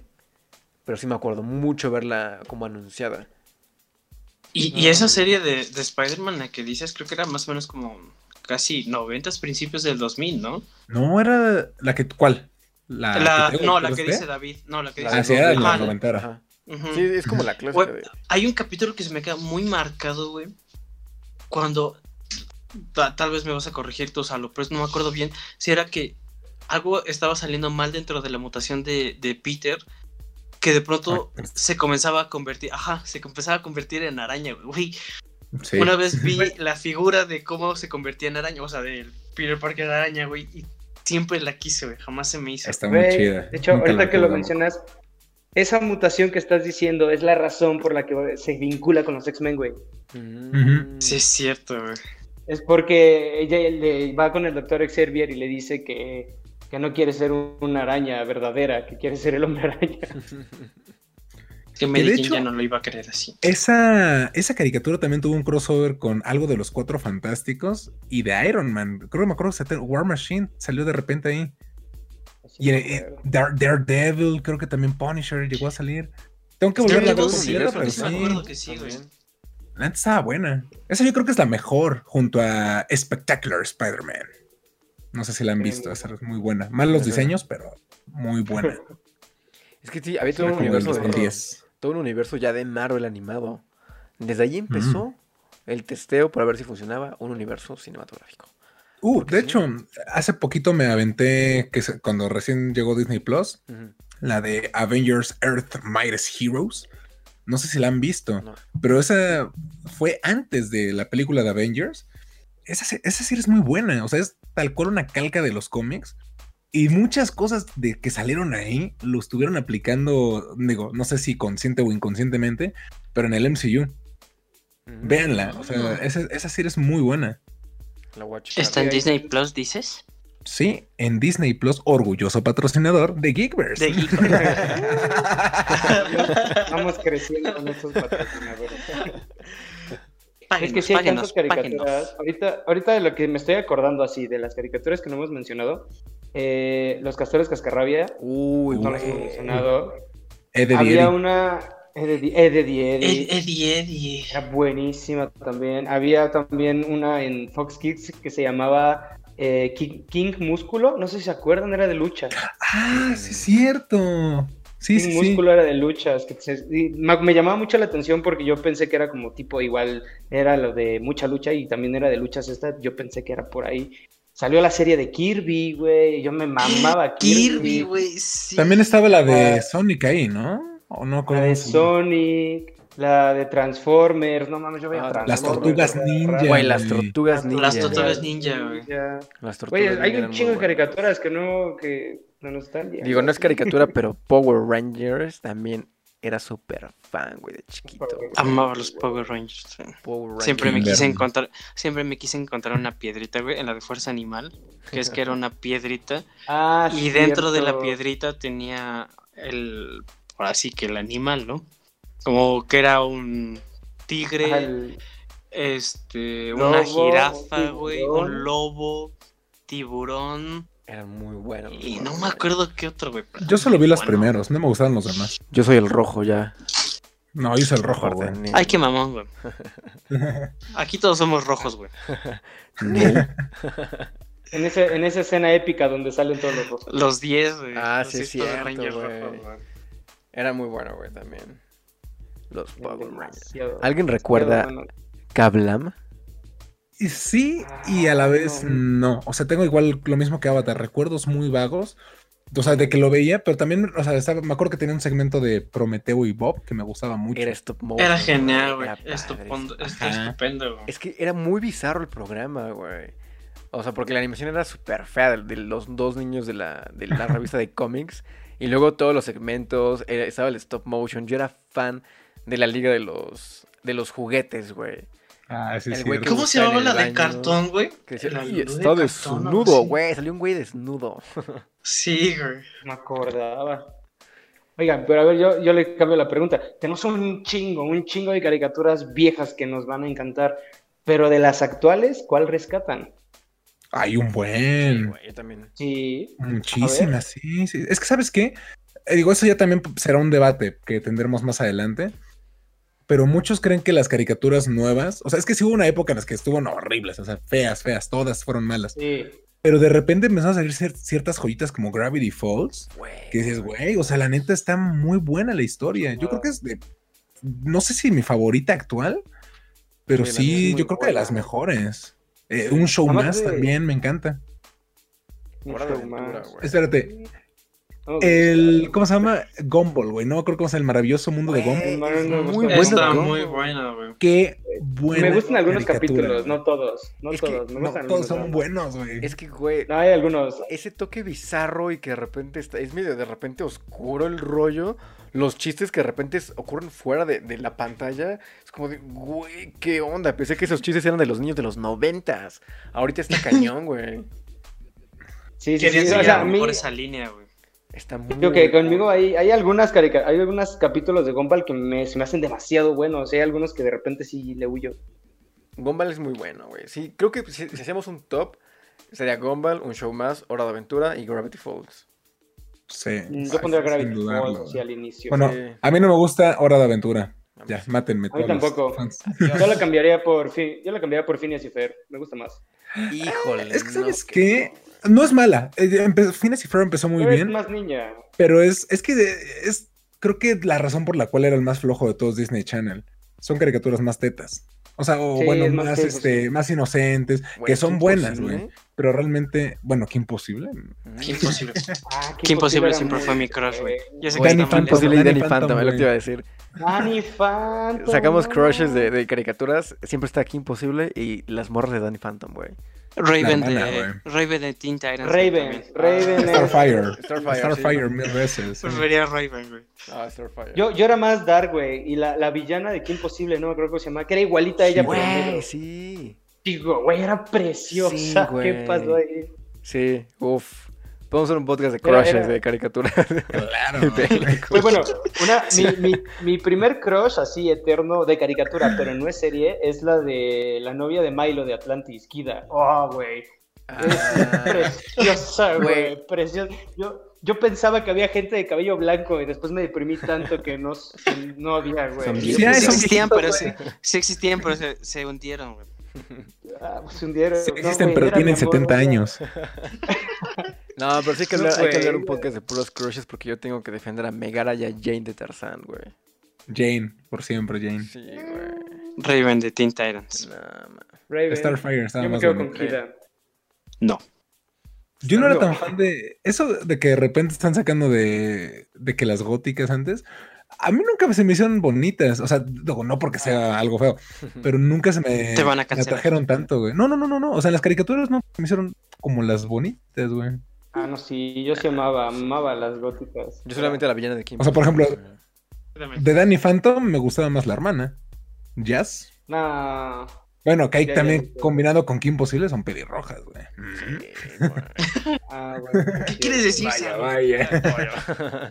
Pero sí me acuerdo mucho verla como anunciada.
Y, y esa serie de, de Spider-Man, la que dices, creo que era más o menos como casi 90 principios del 2000, ¿no?
No, era la que. ¿Cuál? La,
La-
que
no, la que
3D?
dice David. No, la que
La
dice
Ah, sí, era
de
la noventera.
Sí, es como la de...
Hay un capítulo que se me queda muy marcado, güey. Cuando. ta- tal vez me vas a corregir tú, Salo, pero no me acuerdo bien. Si era que algo estaba saliendo mal dentro de la mutación de, de Peter. Que de pronto
Ah,
se comenzaba a convertir. Ajá, se comenzaba a convertir en araña, güey.
Sí.
Una vez vi la figura de cómo se convertía en araña, o sea, del Peter Parker de araña, güey. Y siempre la quise, güey. Jamás se me hizo.
Está muy chida.
De hecho,
Nunca
ahorita que lo mencionas, esa mutación que estás diciendo es la razón por la que se vincula con los X-Men, güey.
Mm.
Sí, es cierto, güey.
Es porque ella le va con el doctor Xavier y le dice que, que no quiere ser un- una araña verdadera, que quiere ser el hombre araña.
Que
de
Mary Jane
hecho-
ya no lo iba a querer así.
Esa, esa caricatura también tuvo un crossover con algo de los Cuatro Fantásticos y de Iron Man. Creo que me acuerdo que se- War Machine salió de repente ahí. Y eh, Dare- Daredevil, creo que también Punisher llegó a salir. Tengo que volver a ver completa,
sí,
pero
sí me
sí.
acuerdo que sí, güey.
La neta estaba buena. Esa yo creo que es la mejor junto a Spectacular Spider-Man. No sé si la han visto, esa es muy buena. Mal los diseños, pero muy buena.
Es que sí, había todo un universo de
2010.
todo un universo ya de Marvel animado. Desde ahí empezó el testeo para ver si funcionaba un universo cinematográfico.
Uh, de hecho, hace poquito me aventé, que se- cuando recién llegó Disney Plus, la de Avengers Earth Mightiest Heroes. No sé si la han visto,
No.
pero esa fue antes de la película de Avengers. Esa, se- esa serie es muy buena, o sea, es tal cual una calca de los cómics. Y muchas cosas de que salieron ahí lo estuvieron aplicando, digo, no sé si consciente o inconscientemente, pero en el MCU. Véanla, o sea, esa, esa serie es muy buena.
La watch.
¿Está en Disney. Plus, dices?
Sí, en Disney Plus, orgulloso patrocinador de Geekverse.
De Geek.
Vamos creciendo con estos patrocinadores.
Páguenos,
es que sí hay tantas caricaturas. Ahorita, ahorita de lo que me estoy acordando así, de las caricaturas que no hemos mencionado, eh, Los Castores Cascarrabia,
Uy,
no los hemos mencionado.
Eddie
Había
Eddie.
una... Eddie Eddie, Eddie.
Ed- Eddie, Eddie.
Era buenísima también. Había también una en Fox Kids que se llamaba eh, King, King Músculo. No sé si se acuerdan, era de lucha.
Ah, sí, es cierto. Sí,
King
sí, sí.
Músculo era de luchas. que se- y me, me llamaba mucho la atención porque yo pensé que era como tipo igual, era lo de mucha lucha y también era de luchas esta. Yo pensé que era por ahí. Salió la serie de Kirby, güey. Yo me mamaba Kirby.
Kirby, güey, sí.
También estaba la de
Ah.
Sonic ahí, ¿no? ¿O no?
La
¿Cómo
de? Sonic, la de Transformers. No mames, yo veía
Ah,
Transformers.
Las tortugas ninja.
Güey, las tortugas ninja.
Las tortugas ninja, güey.
Ya.
Las tortugas
Güey, hay un chingo de caricaturas que no, que no nos están
Digo, no es caricatura, pero Power Rangers también era súper fan, güey, de chiquito. güey.
Amaba los Power Rangers.
Power Rangers.
Siempre me quise encontrar, siempre me quise encontrar una piedrita, güey, en la de Fuerza Animal, que es que era una piedrita
Ah,
y dentro de la piedrita tenía el, ahora sí que el animal, ¿no? Como que era un tigre, este, una jirafa, güey, un lobo, tiburón
Eran muy buenos.
y no me acuerdo qué otro, güey.
Yo solo vi los
bueno.
primeros, no me gustaron los demás.
Yo soy el rojo ya.
No, yo soy el rojo. Güey.
Ay, qué mamón, güey. Aquí todos somos rojos, güey.
Nel.
En, ese, en esa escena épica donde salen todos los rojos.
Los 10, güey.
Ah,
los
sí es
10 Power
cierto, güey. Era muy bueno, güey, también. Los Power Rangers. ¿Alguien recuerda
bueno.
Kablam?
Y sí, y a la vez no. O sea, tengo igual lo mismo que Avatar, recuerdos muy vagos. O sea, de que lo veía, pero también, o sea, estaba- me acuerdo que tenía un segmento de Prometeo y Bob que me gustaba mucho.
Era stop motion.
Era genial, güey. Estupendo, estupendo, güey.
Es que era muy bizarro el programa, güey. O sea, porque la animación era súper fea de, de los dos niños de la, de la revista de cómics. Y luego todos los segmentos, era- estaba el stop motion. Yo era fan de la liga de los, de los juguetes, güey.
Ah, sí,
El
sí.
¿Cómo se llamaba la de
baño,
cartón, güey?
Que decía,
La
"Ay,
luz de
está desnudo, güey. Salió un güey desnudo.
Sí, güey.
Me acordaba. Oigan, pero a ver, yo, yo le cambio la pregunta. Tenemos un chingo, un chingo de caricaturas viejas que nos van a encantar, pero de las actuales, ¿cuál rescatan?
Hay un
Sí,
buen.
güey, yo también.
Sí.
Muchísimas, sí, sí. Es que, ¿sabes qué? Eh, digo, eso ya también será un debate que tendremos más adelante. Pero muchos creen que las caricaturas nuevas, o sea, es que sí hubo una época en las que estuvieron horribles, o sea, feas, feas, todas fueron malas.
Sí.
Pero de repente empezaron a salir cier- ciertas joyitas como Gravity Falls,
Güey.
que dices, güey, o sea, la neta está muy buena la historia. Yo creo que es de, no sé si mi favorita actual, pero
Sí,
yo creo que de las mejores. Eh, un show
Además
más
de-
también me encanta.
Un show más.
Espérate,
Oh,
el, ¿cómo se llama? Gumball, güey, no creo cómo es el maravilloso mundo de Gumball.
es
Muy
muy
bueno,
bueno.
Está muy buena, güey.
Qué buena
me gustan algunos
caricatura,
capítulos, no todos. No
Es que
todos. me
no, todos son buenos, güey.
Es que, güey,
No, hay algunos.
ese toque bizarro y que de repente está, es medio de repente oscuro el rollo. Los chistes que de repente ocurren fuera de, de la pantalla. Es como de, güey, qué onda. Pensé que esos chistes eran de los niños de los noventas. Ahorita está cañón, güey.
Sí, sí, sí.
seguir
O sea, a mí,
por esa línea, güey.
Está muy
Creo que conmigo hay, hay algunas hay algunos capítulos de Gumball que me, se me hacen demasiado buenos. Hay algunos que de repente sí le huyo.
Gumball es muy bueno, güey. Sí, creo que si, si hacemos un top, sería Gumball, Un Show Más, Hora de Aventura y Gravity Falls.
Sí.
Yo pondría Gravity
dudarlo.
Falls así al inicio.
Bueno,
Sí.
a mí no me gusta Hora de Aventura. Ya,
sí.
mátenme
A mí tampoco. Yo la cambiaría por fin, yo la cambiaría por Phineas y Fer. Me gusta más.
Híjole.
Es que,
no,
¿sabes
qué
qué? No es mala. Eh, Phineas y Ferb empezó muy
Pero es
bien,
más niña.
pero es, es que es, creo que la razón por la cual era el más flojo de todos Disney Channel. Son caricaturas más tetas. O sea, o
Sí,
bueno,
es más
más,
tetas,
este,
sí.
más inocentes, que son buenas, güey. Pero realmente, bueno, qué imposible.
Qué imposible.
Ah,
Qué imposible siempre fue mi crush, güey. Ya sé que
Danny
está mal
Phantom,
Imposible y
eso.
Danny Phantom,
Phantom, es lo que iba a decir.
Danny Phantom.
Sacamos
no
crushes de, de caricaturas, siempre está aquí Imposible y las morras de Danny Phantom, güey.
Raven
hermana,
de. Raven de Teen Titans.
Raven. Raven. es-
Starfire.
Starfire,
Starfire,
sí.
mil veces. sí.
Preferiría Raven, güey.
Ah, Starfire.
Yo, yo era más Dark, güey. Y la, la villana de Qué Imposible, no me acuerdo cómo se llama. Que era igualita a ella, pero
Güey, sí.
Digo, güey, era preciosa.
Sí,
¿Qué pasó ahí?
Sí, uff. Podemos hacer un podcast de crushes
era-
de caricaturas.
Claro.
Pues bueno, una, mi, mi, mi primer crush así eterno de caricatura, pero no es serie, es la de la novia de Milo de Atlantis, Kida. Oh, güey.
Ah,
Preciosa,
Güey.
Preciosa. Yo, yo pensaba que había gente de cabello blanco y después me deprimí tanto que no, que no había, güey.
Sí,
existían, pero se, sí existían, pero se, se hundieron, güey.
Ah, pues se hundieron.
Sí
No,
existen,
güey,
pero tienen
amor,
70
o sea,
años.
No, pero sí que,
No,
hablar, hay que hablar un podcast de puros crushes porque yo tengo que defender a Megara y a Jane de Tarzán, güey.
Jane, por siempre, Jane.
Sí, güey.
Raven de Teen Titans.
No, man.
Raven.
Starfire estaba
Yo me
más
quedo con Kida.
No.
Yo no era tan fan de eso de que de repente están sacando de, de que las góticas antes. A mí nunca se me hicieron bonitas. O sea, digo, no porque sea algo feo, pero nunca se me,
Te van a
me atrajeron tanto, güey. No, no, no, no, no. O sea, en las caricaturas no me hicieron como las bonitas, güey.
Ah, no, sí, yo sí amaba, amaba las góticas.
Yo solamente la villana de Kim.
O sea, por ejemplo, de Danny Phantom me gustaba más la hermana. Jazz.
Nah.
Bueno, que ahí también
ya.
combinado con Kim Possible son pelirrojas, güey.
Sí, güey.
Ah, bueno.
¿Qué quieres decir,
Vaya, vaya.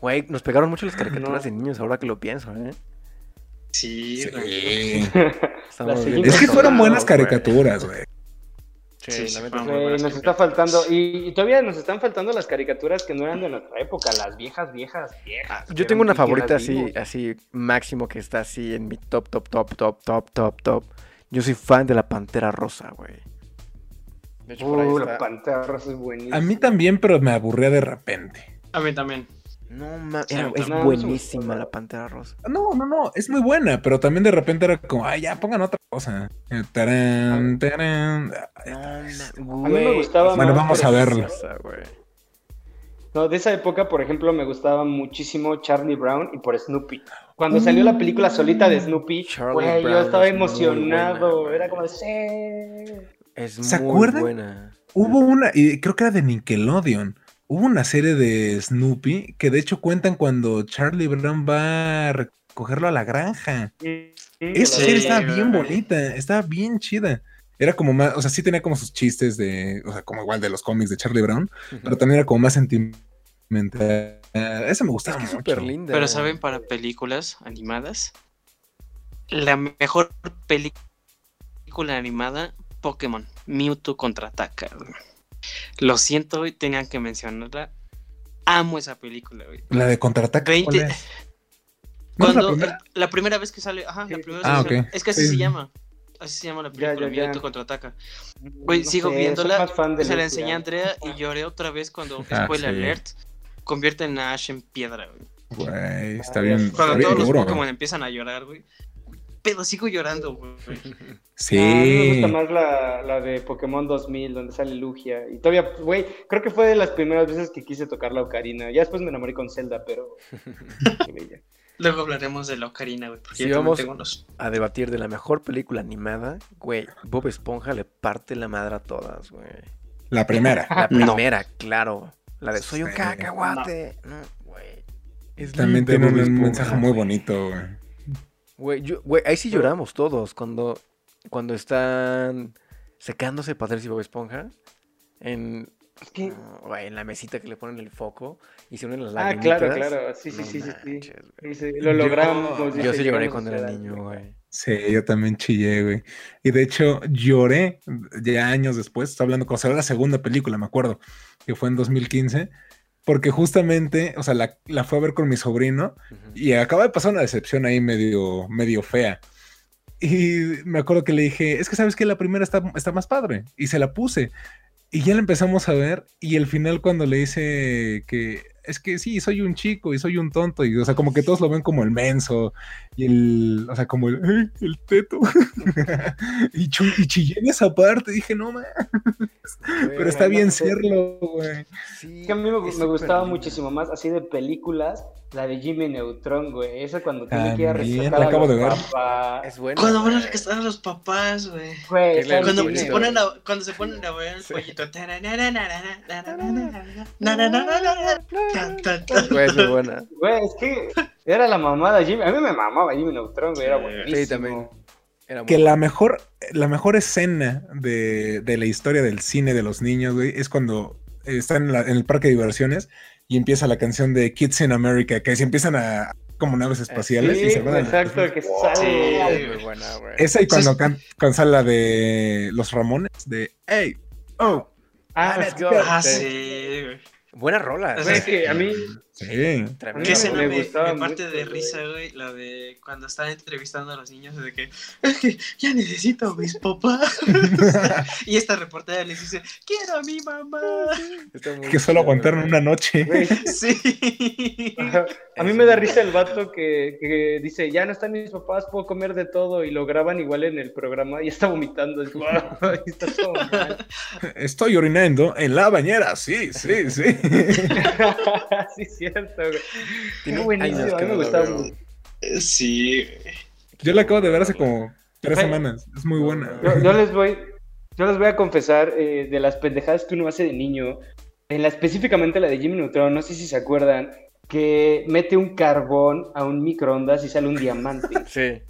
Güey, nos pegaron mucho las caricaturas
No.
de niños ahora que lo pienso, ¿eh?
Sí, güey.
Sí. Es que fueron buenas caricaturas, güey.
Güey,
buenas
nos está faltando, y, y todavía nos están faltando las caricaturas que no eran de nuestra época, las viejas, viejas, viejas.
Yo
que
tengo una favorita así, así máximo que está así en mi top, top, top, top, top, top, top. Yo soy fan de la Pantera Rosa, güey. De hecho, por ahí
Uh,
está.
la pantera rosa es buenísima.
A mí también, pero me aburría de repente.
A mí también.
No, ma- era- es
no,
buenísima la Pantera Rosa.
No, no, no, es muy buena, pero también de repente era como, ay, ya pongan otra cosa. Eh, tarán, tarán.
No,
A mí me gustaba
Bueno,
más
vamos a verla.
No, de esa época, por ejemplo, me gustaba muchísimo Charlie Brown y por Snoopy. Cuando salió la película solita de Snoopy,
Charlie
güey, yo estaba
es
emocionado.
buena,
Era como, de, sí.
Es
¿Se
muy
acuerdan?
buena.
Hubo una, y creo que era de Nickelodeon. Hubo una serie de Snoopy que de hecho cuentan cuando Charlie Brown va a recogerlo a la granja. Esa
Sí,
serie estaba bien bonita, estaba bien chida. Era como más, o sea, sí tenía como sus chistes de, o sea, como igual de los cómics de Charlie Brown, pero también era como más sentimental. Esa me
Es
gustaba
que es
mucho.
súper linda.
Pero saben, para películas animadas, la mejor película animada, Pokémon, Mewtwo contraataca. Güey. Lo siento, y tenían que mencionarla. Amo esa película, güey.
La de contraataque.
20
¿cuál es? ¿No es la
Cuando
primera?
la primera vez que sale, ajá, la primera
Ah,
vez que
ok.
sale- es que así
Sí,
se llama. Así se llama la película,
ya, ya.
Mewtwo contraataca. Güey,
No
sigo
sé,
viéndola,
soy más fan de
Se la enseñé a Andrea y lloré otra vez cuando,
Ah,
spoiler
sí.
alert, convierten a Ash en piedra, güey.
Güey, está
Ah,
bien, está
Cuando
bien
todos los
duro.
Pokémon empiezan a llorar, güey. Pero sigo llorando, güey.
Sí.
Ah, a mí me gusta más la, la de Pokémon 2000, donde sale Lugia. Y todavía, güey, creo que fue de las primeras veces que quise tocar la ocarina. Ya después me enamoré con Zelda, pero. Qué bella.
Luego hablaremos de la Ocarina, güey. Porque
Sí, vamos-
tengo unos.
A debatir de la mejor película animada, güey. Bob Esponja le parte la madre a todas, güey.
La primera.
La
No.
primera, claro. La de soy un cacahuate. No, güey. Es
También tiene un mensaje muy bonito, güey.
Güey, yo- güey, ahí sí lloramos todos cuando, cuando están secándose Patricio y Bob Esponja. En,
Es que...
No, güey, en la mesita que le ponen el foco y se unen las
Ah,
lagrimitas.
claro, claro. Sí, sí,
No
sí, sí, sí.
manches, güey.
Dice, lo logramos.
Yo-
dice,
Yo sí lloré cuando era niño, güey.
Sí, yo también chillé, güey. Y de hecho, lloré ya años después, estoy hablando, cuando salió la segunda película, me acuerdo, que fue en 2015, porque justamente, o sea, la, la fue a ver con mi sobrino
Ujú.
y acaba de pasar una decepción ahí medio, medio fea. Y me acuerdo que le dije, es que sabes que la primera está, está más padre. Y se la puse. Y ya la empezamos a ver. Y el final cuando le dice que es que sí, soy un chico y soy un tonto. Y o sea, como que todos lo ven como el menso. Y el, o sea, como el, "Ay, el teto. y, chu- y chillé en esa parte. Dije, no, man. Pero está bien serlo, güey.
Sí,
Es que a mí me, me gustaba
lindo.
muchísimo más, así de películas, la de Jimmy Neutron, güey. Esa cuando tiene que ir a rescatar
la
a
acabo
los
de ver.
papás.
Es bueno.
Cuando van a rescatar a los papás, güey.
Güey,
Cuando se ponen a, cuando se ponen a ver el
Sí.
pollito. Tan, tan, tan.
Güey, es muy buena.
Güey, es que era la mamada Jimmy. A mí me mamaba Jimmy Neutron, güey. Era
Sí,
buenísimo.
Sí, también. Era
Que la mejor, la mejor escena de, de la historia del cine de los niños, güey, es cuando están en, la- en el parque de diversiones y empieza la canción de Kids in America, que se empiezan a como naves espaciales y
Sí,
se van a-
exacto, que
Sí.
sale.
Es muy buena, güey.
Esa y cuando,
Sí.
can- cuando sale la de los Ramones, de Hey, oh,
Ah,
Let's
sí,
go.
Ah,
sí.
sí, güey.
Buena rola.
O
Güey,
sea,
es que a mí,
sí.
Tremendo.
A mí
¿Qué escena
me
me, parte
mucho,
de risa, güey? La de cuando están entrevistando a los niños, de que es que ya necesito a mis papás. y esta reportera les dice, quiero a mi mamá.
Que solo aguantaron una noche.
güey,
Sí.
A mí me da risa el vato que, que dice, ya no están mis papás, puedo comer de todo, y lo graban igual en el programa y está vomitando. Es como, "Ay, está todo mal.
Estoy orinando en la bañera, sí, sí, sí.
sí, es cierto, güey.
Tiene
buenísimo,
años que
mí me
no
gustaba mucho.
Sí.
Yo la acabo de ver hace como tres semanas. Es muy buena.
Yo, yo les voy, yo les voy a confesar eh, de las pendejadas que uno hace de niño, en la, específicamente la de Jimmy Neutron, no sé si se acuerdan, que mete un carbón a un microondas y sale un diamante.
Sí.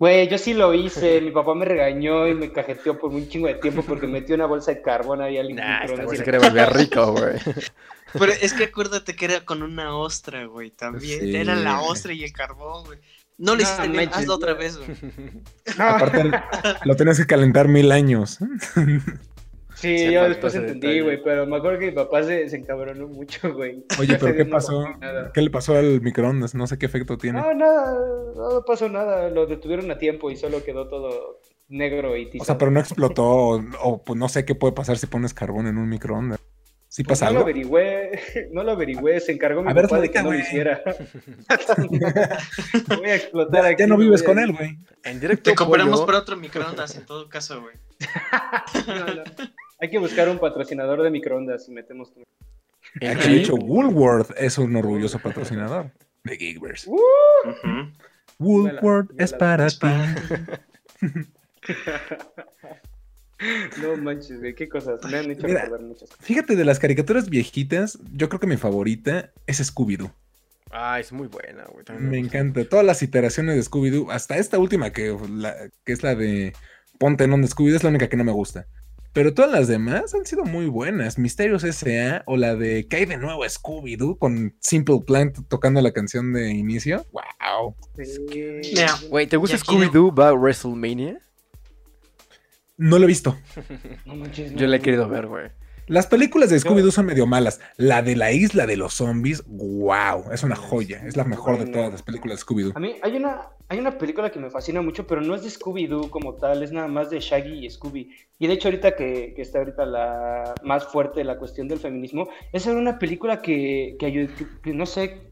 Güey, yo sí lo hice, mi papá me regañó y me cajeteó por un chingo de tiempo porque metió una bolsa de carbón ahí al
Nah, esta
microondas. le-
quiere volver rico, güey.
Pero es que acuérdate que era con una ostra, güey, también.
Sí.
Era la ostra y el carbón, güey. No lo
No
hiciste bien, hazlo otra vez, güey.
No,
Aparte, lo tenías que calentar mil años.
sí,
Se
yo después entendí, güey, pero me acuerdo que mi papá se, se encabronó mucho, güey.
Oye, pero ¿qué pasó?
nada.
¿Qué le pasó al microondas? No sé qué efecto tiene.
No, nada, no pasó nada, lo detuvieron a tiempo y solo quedó todo negro y tizado.
O sea, pero no explotó, o, o, pues no sé qué puede pasar si pones carbón en un microondas. ¿Sí
Pues
pasa
no lo averigüé, no lo averigüé, se encargó mi
A ver,
de que no lo hiciera. voy a explotar
Ya,
aquí.
ya no vives con él, güey.
En directo
Te compramos por otro microondas en todo caso, güey.
No, no. Hay que buscar un patrocinador de microondas y metemos tu...
Aquí, de hecho, Woolworth es un orgulloso patrocinador de Geekverse.
Ujú.
Woolworth
me la-
es para ti.
No manches, güey, qué cosas. Me han hecho
Mira.
recordar muchas cosas.
Fíjate, de las caricaturas viejitas, yo creo que mi favorita es Scooby-Doo.
Ah, es muy buena, güey. también
Me encanta. Todas las iteraciones de Scooby-Doo, hasta esta última que, la- que es la de Ponte en de Scooby-Doo, es la única que no me gusta. Pero todas las demás han sido muy buenas. Misterios S.A. o la de Cae de nuevo Scooby-Doo con Simple Plan tocando la canción de inicio. ¡Wow!
Sí.
Güey, ¿te gusta Scooby-Doo va a WrestleMania?
No lo he visto.
No manches,
Yo la he querido ver, güey.
Las películas de Scooby-Doo son medio malas. La de la isla de los zombies, wow, es una joya. Es la mejor de todas las películas de Scooby-Doo.
A mí hay una, hay una película que me fascina mucho, pero no es de Scooby-Doo como tal, es nada más de Shaggy y Scooby. Y de hecho ahorita que, que está ahorita la más fuerte la cuestión del feminismo, esa era una película que, que- que no sé,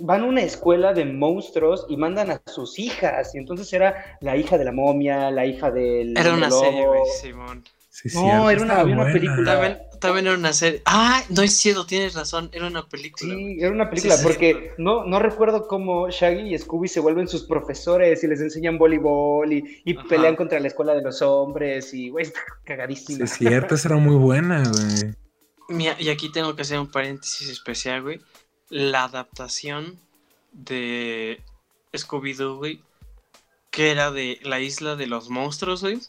van a una escuela de monstruos y mandan a sus hijas. Y entonces era la hija de la momia, la hija del...
Era una
lobo.
serie, güey, Simón.
Sí,
No,
cierto,
era una- había película.
También, también era una serie. Ah, no es cierto, tienes razón. Era una película.
Sí, era una película,
Sí, sí,
porque no, no recuerdo cómo Shaggy y Scooby se vuelven sus profesores y les enseñan voleibol y, y pelean contra la escuela de los hombres y, güey, está
Sí,
cagadísima.
es cierto, esa era muy buena, güey.
Mira, y aquí tengo que hacer un paréntesis especial, güey. La adaptación de Scooby-Doo, güey, que era de la isla de los monstruos, güey.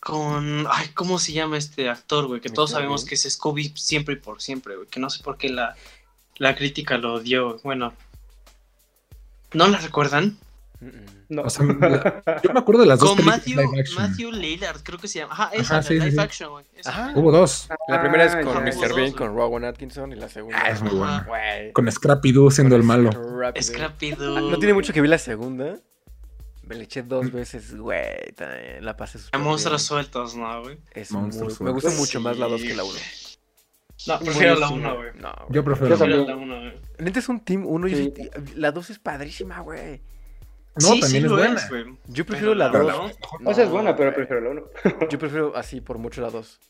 con. Ay, ¿cómo se llama este actor, güey? Que todos sabemos que es Scooby siempre y por siempre, güey. Que no sé por qué la, la crítica lo dio. Bueno. ¿No la recuerdan?
No.
O sea, yo me acuerdo de las dos
Con
películas
Matthew. Matthew Lillard, creo que se llama. Ajá, esa,
Ajá, sí,
la
sí,
live
sí.
action, güey. esa.
Hubo dos.
La primera es
Ah,
con Mr.
dos,
Bean, con Rowan Atkinson y la segunda.
Ah, es muy buena. Con Scrappy Doo siendo el malo.
Scrappy Doo. Ah,
Doo.
No tiene mucho que vi la segunda. Me le eché dos veces, güey. también La pasé súper
Monstruos
bien.
sueltos, ¿no, güey?
Es
Monstruos
muy- Me gusta mucho más la 2 que la 1.
No, prefiero la
Buenísimo.
1, güey.
No.
Yo prefiero.
Yo.
Prefiero la 1, güey.
Neta es un team 1
Sí.
y la 2 es padrísima, güey.
No,
Sí,
también
sí
es
lo
buena.
güey.
Yo
Pero
prefiero la
la
2.
verdad,
O sea, es buena, pero prefiero la 1.
Yo prefiero así por mucho la 2.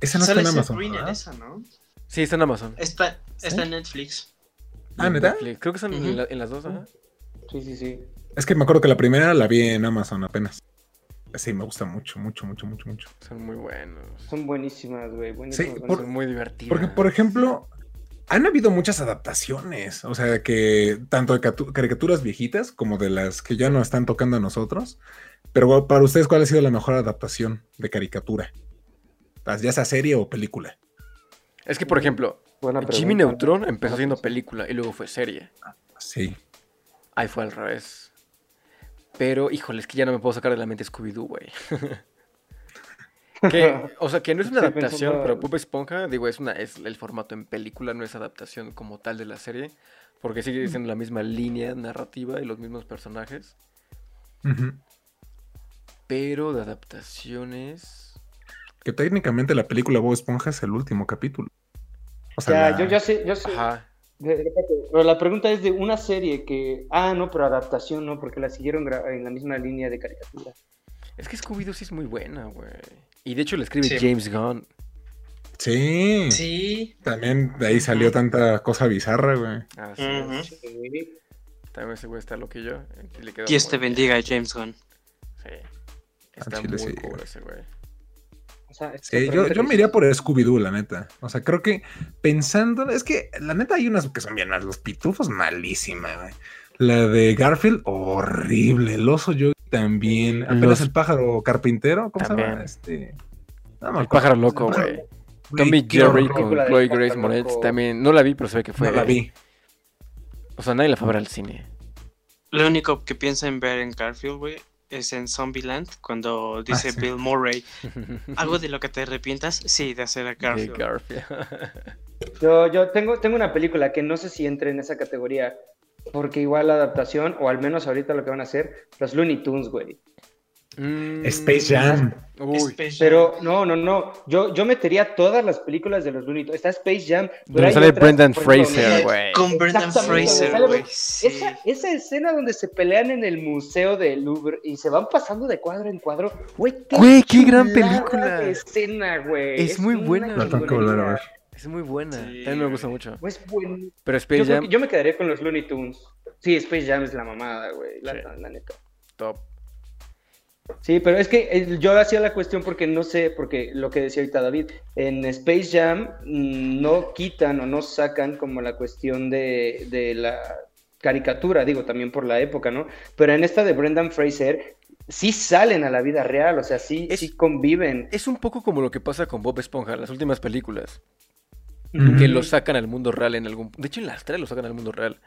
Esa no está en Amazon.
En esa, ¿no?
Sí, está en Amazon.
Está,
¿Sí?
está en Netflix.
Ah, ¿neta?
Netflix. Creo que están en,
Ujú.
la- en las dos, ajá.
Sí, sí, sí.
Es que me acuerdo que la primera la vi en Amazon apenas. Sí, me gusta mucho, mucho, mucho, mucho, mucho.
Son muy buenos.
Son buenísimas, güey. Buenísimas.
Sí.
Son muy divertidos.
Porque, por ejemplo, han habido muchas adaptaciones. O sea, que tanto de catu- caricaturas viejitas como de las que ya no están tocando a nosotros. Pero para ustedes, ¿cuál ha sido la mejor adaptación de caricatura? Ya sea serie o película.
Es que, por ejemplo, Jimmy. Neutron empezó haciendo película y luego fue serie.
Sí.
Ahí fue al revés. Pero, híjole, es que ya no me puedo sacar de la mente Scooby-Doo, güey. que, o sea, que no es una adaptación,
pensando-
pero Bob Esponja, digo, es una es el formato en película, no es adaptación como tal de la serie, porque sigue siendo la misma línea narrativa y los mismos personajes, pero de adaptaciones...
Que técnicamente la película Bob Esponja es el último capítulo. O sea,
Ya,
la-
yo ya sé, yo sé.
Ajá.
Pero la pregunta es de una serie que. Ah, no, pero adaptación, no, porque la siguieron en la misma línea de caricatura.
Es que Scooby-Doo sí es muy buena, güey. Y de hecho le escribe
Sí.
James Gunn.
Sí.
Sí.
También de ahí salió tanta cosa bizarra, güey.
Es.
Sí.
También ese güey está lo que yo. y le
Dios te
bien.
bendiga, James Gunn.
Sí. Está
chile
muy
sí,
cool ese güey.
O sea, esta
Sí, yo, yo
que
me iría por Scooby-Doo, la neta. O sea, creo que pensando, es que la neta hay unas que son bien malas. Los pitufos, malísima, güey. La de Garfield, horrible. El oso yo también. Apenas
Los-
el pájaro carpintero, ¿cómo se llama?
También.
Este. no
El pájaro loco, güey. Tommy Jerry con Chloe Grace Moretz también. No la vi, pero se ve que fue.
No la vi.
O sea, nadie la fue a ver al cine.
Lo único que pienso en ver en Garfield, güey, es en Zombieland, cuando dice
Ah, sí.
Bill Murray, ¿algo de lo que te arrepientas? Sí, de hacer a. Garfield.
Yo, yo tengo, tengo una película que no sé si entre en esa categoría. Porque igual la adaptación, o al menos ahorita lo que van a hacer, los Looney Tunes, güey.
Mm,
Space Jam.
Uy.
Space Jam.
Pero no, no, no. Yo, yo metería todas las películas de los Looney Tunes. Está Space Jam. pero
sale
otras,
Brendan Fraser, güey.
Con Brendan Fraser, güey. Sí.
Esa, esa escena donde se pelean en el museo de Louvre y se van pasando de cuadro en cuadro, güey,
Güey, qué gran película.
escena, güey.
Es muy
una
buena.
La tengo que volver a ver.
Es muy buena.
Sí,
También me gusta mucho.
Pues buen...
Pero
Yo,
Space
creo
Jam,
que- yo me quedaría con los Looney Tunes. Sí, Space Jam es la mamada, güey. La,
Sí.
la neta.
top.
Sí, pero es que eh, yo hacía la cuestión porque no sé, porque lo que decía ahorita David, en Space Jam mm, no quitan o no sacan como la cuestión de, de la caricatura, digo, también por la época, ¿no? Pero en esta de Brendan Fraser sí salen a la vida real, o sea, sí,
Es-
sí conviven.
Es un poco como lo que pasa con Bob Esponja, las últimas películas. Que lo sacan al mundo real en algún... De hecho, en las tres lo sacan al mundo real.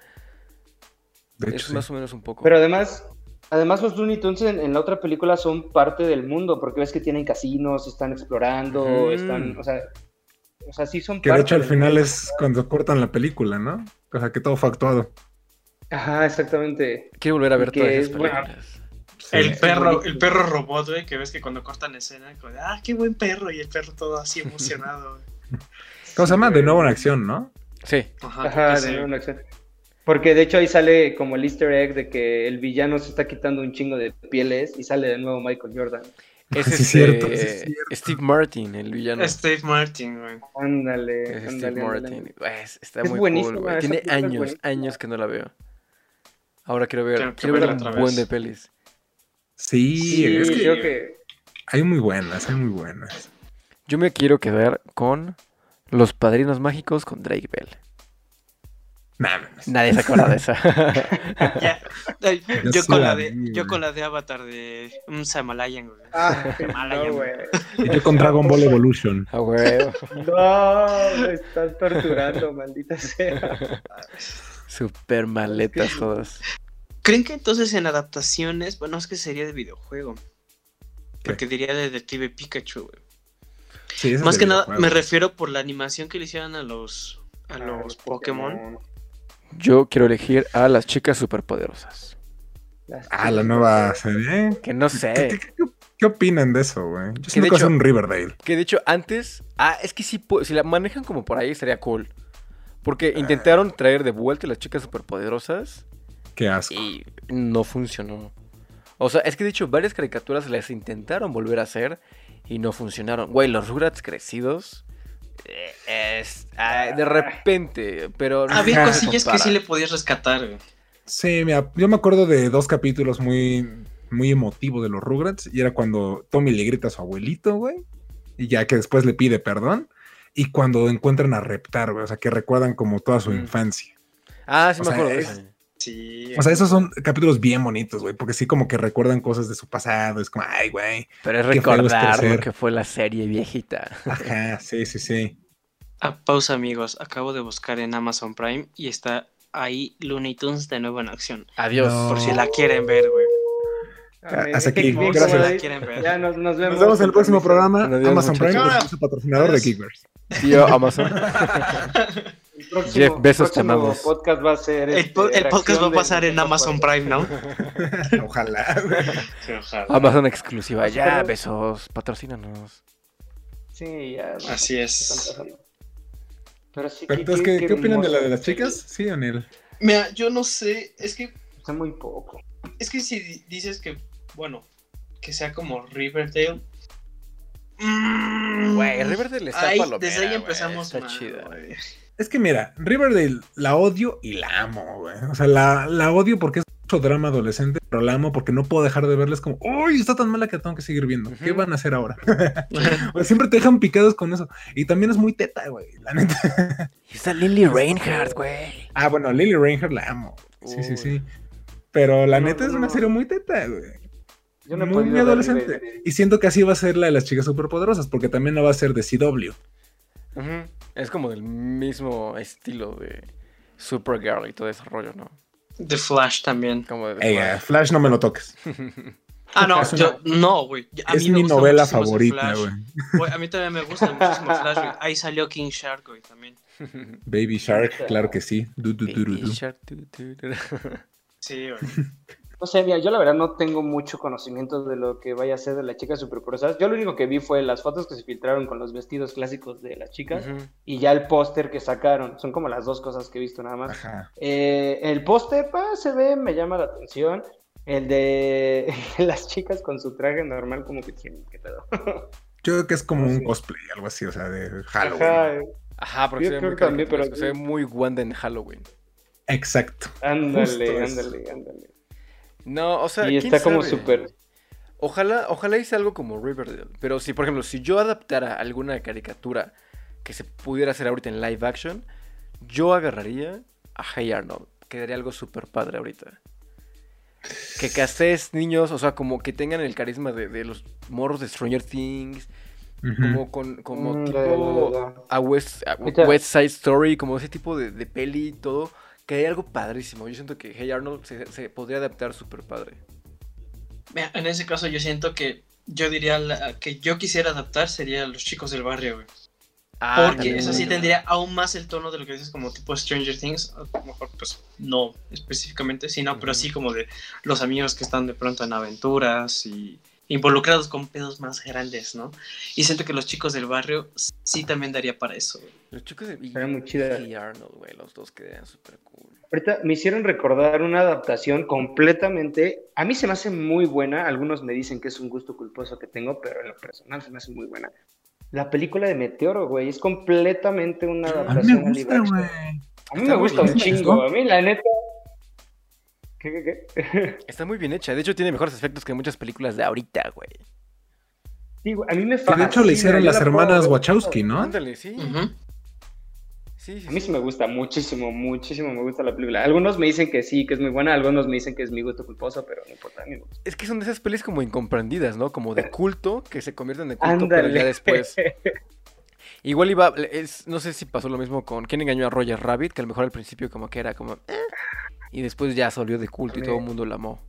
De
es
hecho, sí.
más o menos un poco.
Pero además, además los Looney Tunes en, en la otra película son parte del mundo, porque ves que tienen casinos, están explorando, están, o sea, o sea, sí son
Que de
parte
hecho al final
mundo.
es cuando cortan la película, ¿no? O sea, que todo fue actuado.
Ajá, exactamente.
Quiero volver a ver
que
todas esas películas.
Sí.
El perro,
bonito.
el perro robot, güey, que ves que cuando cortan escena, como de, ah, qué buen perro, y el perro todo así emocionado.
¿Cómo se llama? De nuevo en acción, ¿no?
Sí.
Ajá,
Ajá, de
sí.
nuevo una acción. Porque de hecho ahí sale como el easter egg de que el villano se está quitando un chingo de pieles y sale de nuevo Michael Jordan.
Es
Sí,
este,
es cierto, sí, es cierto.
Steve Martin, el villano.
Steve Martin, güey.
Ándale,
Es
ándale,
Steve. Martin. Está
Es
muy
buenísima,
cool, Tiene años, años que no la veo. Ahora quiero ver, quiero ver un buen de pelis.
Sí,
Sí,
es que
creo que
hay muy buenas, hay muy buenas.
Yo me quiero quedar con Los Padrinos Mágicos con Drake Bell.
Mames.
Nadie se acuerda de esa.
Ya.
Yo
con
la
de,
vi,
yo
güey.
con la de Avatar de un Samalayan, güey.
Ah,
Malaya,
no, güey.
Y yo con Dragon Ball Evolution.
A huevo.
No, me estás torturando, maldita sea.
Super maletas todas.
¿Creen que entonces en adaptaciones, bueno, es que sería de videojuego? Porque diría de Detective Pikachu, güey.
Sí, es
Más que nada, me refiero por la animación que le hicieron a los, a
Ah,
los Pokémon.
Yo quiero elegir a las chicas superpoderosas.
Las
Ah, la nueva serie.
Que no
¿Qué,
sé.
qué- qué- qué opinan de eso, güey? Yo
de
siento que a
hecho-
un Riverdale.
Que de hecho antes. Ah, es que sí, pu- si la manejan como por ahí estaría cool. Porque intentaron traer de vuelta las chicas superpoderosas
Qué asco.
y no funcionó. O sea, es que de hecho varias caricaturas las intentaron volver a hacer y no funcionaron. Güey, los Rugrats crecidos. eh, Es, ah, de repente, pero no
Había cosillas que sí le podías rescatar, güey.
Sí, mira, yo me acuerdo de dos capítulos muy, muy emotivos de los Rugrats. Y era cuando Tommy le grita a su abuelito, güey. Y ya que después le pide perdón. Y cuando encuentran a Reptar, güey. O sea, que recuerdan como toda su
Mm.
infancia.
Ah, sí
O
me
sea,
acuerdo
es-.
Sí.
O sea, esos son capítulos bien bonitos, güey. Porque sí como que recuerdan cosas de su pasado. Es como, ay, güey.
Pero es recordar lo que fue la serie viejita.
Ajá, sí, sí, sí.
Ah, pausa, amigos. Acabo de buscar en Amazon Prime y está ahí Looney Tunes de nuevo en acción.
Adiós.
No.
Por si la quieren ver, güey.
Amén.
Hasta aquí, gracias.
como
La
de-
quieren ver.
Ya nos, nos vemos.
Nos vemos en el próximo programa.
Adiós,
Amazon Prime, es patrocinador de
Adiós.
Kickverse.
Tío Amazon.
próximo-
Jeff Bezos, te
próximo
amamos.
podcast va a ser.
El,
este,
po- el podcast va a
reacción
pasar en Amazon Prime, ¿no?
Ojalá.
Amazon exclusiva. Ya, besos. Patrocínanos.
Sí, ya. no,
Así es.
Pero sí,
Pero entonces, ¿qué, qué opinan de la de las chicas? Sí, Daniel.
Mira, yo no sé. Es que,
Está muy poco.
es que si di- dices que, bueno, que sea como Riverdale. mm,
Güey, Riverdale está
ahí-
palomera,
Desde ahí empezamos
está
mal,
chida.
güey.
Es que mira, Riverdale la odio y la amo, güey. O sea, la, la odio porque es mucho drama adolescente, pero la amo porque no puedo dejar de verles como, uy, está tan mala que tengo que seguir viendo. ¿Qué van a hacer ahora? O siempre te dejan picados con eso. Y también es muy teta, güey, la neta.
Y está Lily Reinhardt, güey.
Ah, bueno, Lily Ranger la amo. Sí, sí, sí. Pero la
No,
neta es una
no.
serie muy teta, güey.
Yo no
muy, muy adolescente. Y siento que así va a ser la de las chicas superpoderosas, porque también no va a ser de CW.
Es como del mismo estilo de Supergirl y todo ese rollo, ¿no?
The Flash también.
Como de
Ey, Flash no me lo toques.
Ah, no,
Es una-
yo, no, güey. A
es
mí
mi novela favorita,
Flash.
güey.
A mí también me gusta muchísimo Flash, güey. Ahí salió King Shark, güey, también.
Baby Shark, claro que sí. Du, du, du, du, du.
Baby Shark.
Sí, güey.
No sé, mira, yo la verdad no tengo mucho conocimiento de lo que vaya a ser de las chicas superpoderosas. Yo lo único que vi fue las fotos que se filtraron con los vestidos clásicos de las chicas y ya el póster que sacaron. Son como las dos cosas que he visto nada más.
Ajá.
Eh, el póster, pa, se ve, me llama la atención. El de las chicas con su traje normal, como que tienen, qué pedo.
Yo creo que es como un cosplay, algo así, o sea, de Halloween.
Ajá,
Ajá, porque
Yo
se ve
creo
muy
que también, pero-
Se ve muy Wanda en Halloween.
Exacto.
ándale, ándale, ándale.
No, o sea,
Y
¿quién
está como súper.
Ojalá, ojalá hice algo como Riverdale. Pero si, por ejemplo, si yo adaptara alguna caricatura que se pudiera hacer ahorita en live action, yo agarraría a Hey Arnold. Quedaría algo súper padre ahorita. Que castes niños, o sea, como que tengan el carisma de, de los morros de Stranger Things, como con, como
Mm,
tipo
ya, ya.
a West, a
Ahorita-
West Side Story, como ese tipo de, de peli y todo, que hay algo padrísimo. Yo siento que Hey Arnold se, se podría adaptar súper padre.
Mira, en ese caso yo siento que yo diría la- que yo quisiera adaptar sería Los Chicos del Barrio, güey.
Ah,
Porque eso sí tendría aún más el tono de lo que dices como tipo Stranger Things. A lo mejor, pues, no específicamente, sino, pero
Ujú.
sí como de los amigos que están de pronto en aventuras y involucrados con pedos más grandes, ¿no? Y siento que los chicos del barrio sí también daría para eso. güey.
Los chicos de
Estaría muy chida.
Hey Arnold, güey, los dos quedarían súper cool.
Ahorita me hicieron recordar una adaptación completamente. A mí se me hace muy buena. Algunos me dicen que es un gusto culposo que tengo, pero en lo personal se me hace muy buena. La película de Meteoro, güey, es completamente una
A mí
adaptación
me
live
gusta,
action.
güey.
A mí
Está
me gusta un chingo. A mí, la neta. ¿Qué, qué, qué?
Está muy bien hecha. De hecho, tiene mejores efectos que muchas películas de ahorita, güey.
Sí, güey, a mí me
Que de hecho le
fascina,
hicieron las
la
hermanas. Wachowski, ¿no?
Ándale, sí. Sí, Sí, sí,
A mí sí me gusta muchísimo, muchísimo me gusta la película. Algunos me dicen que sí, que es muy buena, algunos me dicen que es mi gusto culposo, pero no importa, me gusta.
Es que son de esas pelis como incomprendidas, ¿no? Como de culto, que se convierten de culto, pero ya
Ándale.
después. Igual iba, es, no sé si pasó lo mismo con ¿Quién engañó a Roger Rabbit? Que a lo mejor al principio como que era como... "Eh", y después ya salió de culto y todo el mundo la amó.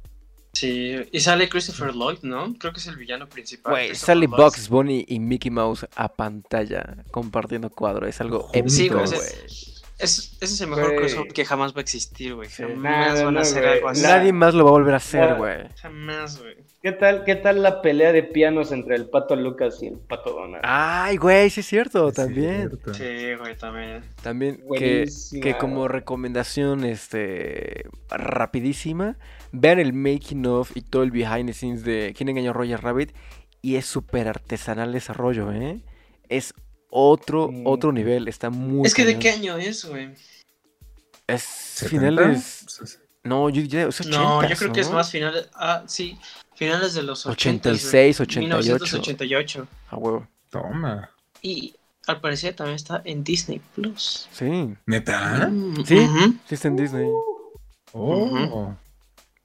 Sí, y sale Christopher Lloyd, ¿no? Creo que es el villano principal.
Güey, sale. Bugs Bunny y Mickey Mouse a pantalla compartiendo cuadro. Es algo épico,
güey. Ese- Es, ese es el mejor crossover que jamás va a existir, güey.
Sí.
Jamás
Nada,
van
no,
a hacer algo así.
Nadie más lo va a volver a hacer, güey.
Jamás, güey.
¿Qué tal, ¿Qué tal la pelea de pianos entre el pato Lucas y el pato Donald?
Ay, güey, sí es cierto, también.
cierto.
Sí, güey, también.
También que, que como recomendación este rapidísima, vean el making of y todo el behind the scenes de ¿Quién engañó a Roger Rabbit? Y es súper artesanal ese rollo, ¿eh? Es otro,
Mm.
otro nivel, está muy
es que ¿de qué año es, güey?
Es
¿70?
finales...
Pues,
No, yo diría, es 80,
No, yo creo que es más finales. Ah, sí. Finales de los 80.
86, 88.
1988.
A huevo.
Toma.
Y al parecer también está en Disney Plus.
Sí,
¿Neta?
Mm,
¿Sí? sí está en Disney.
Oh.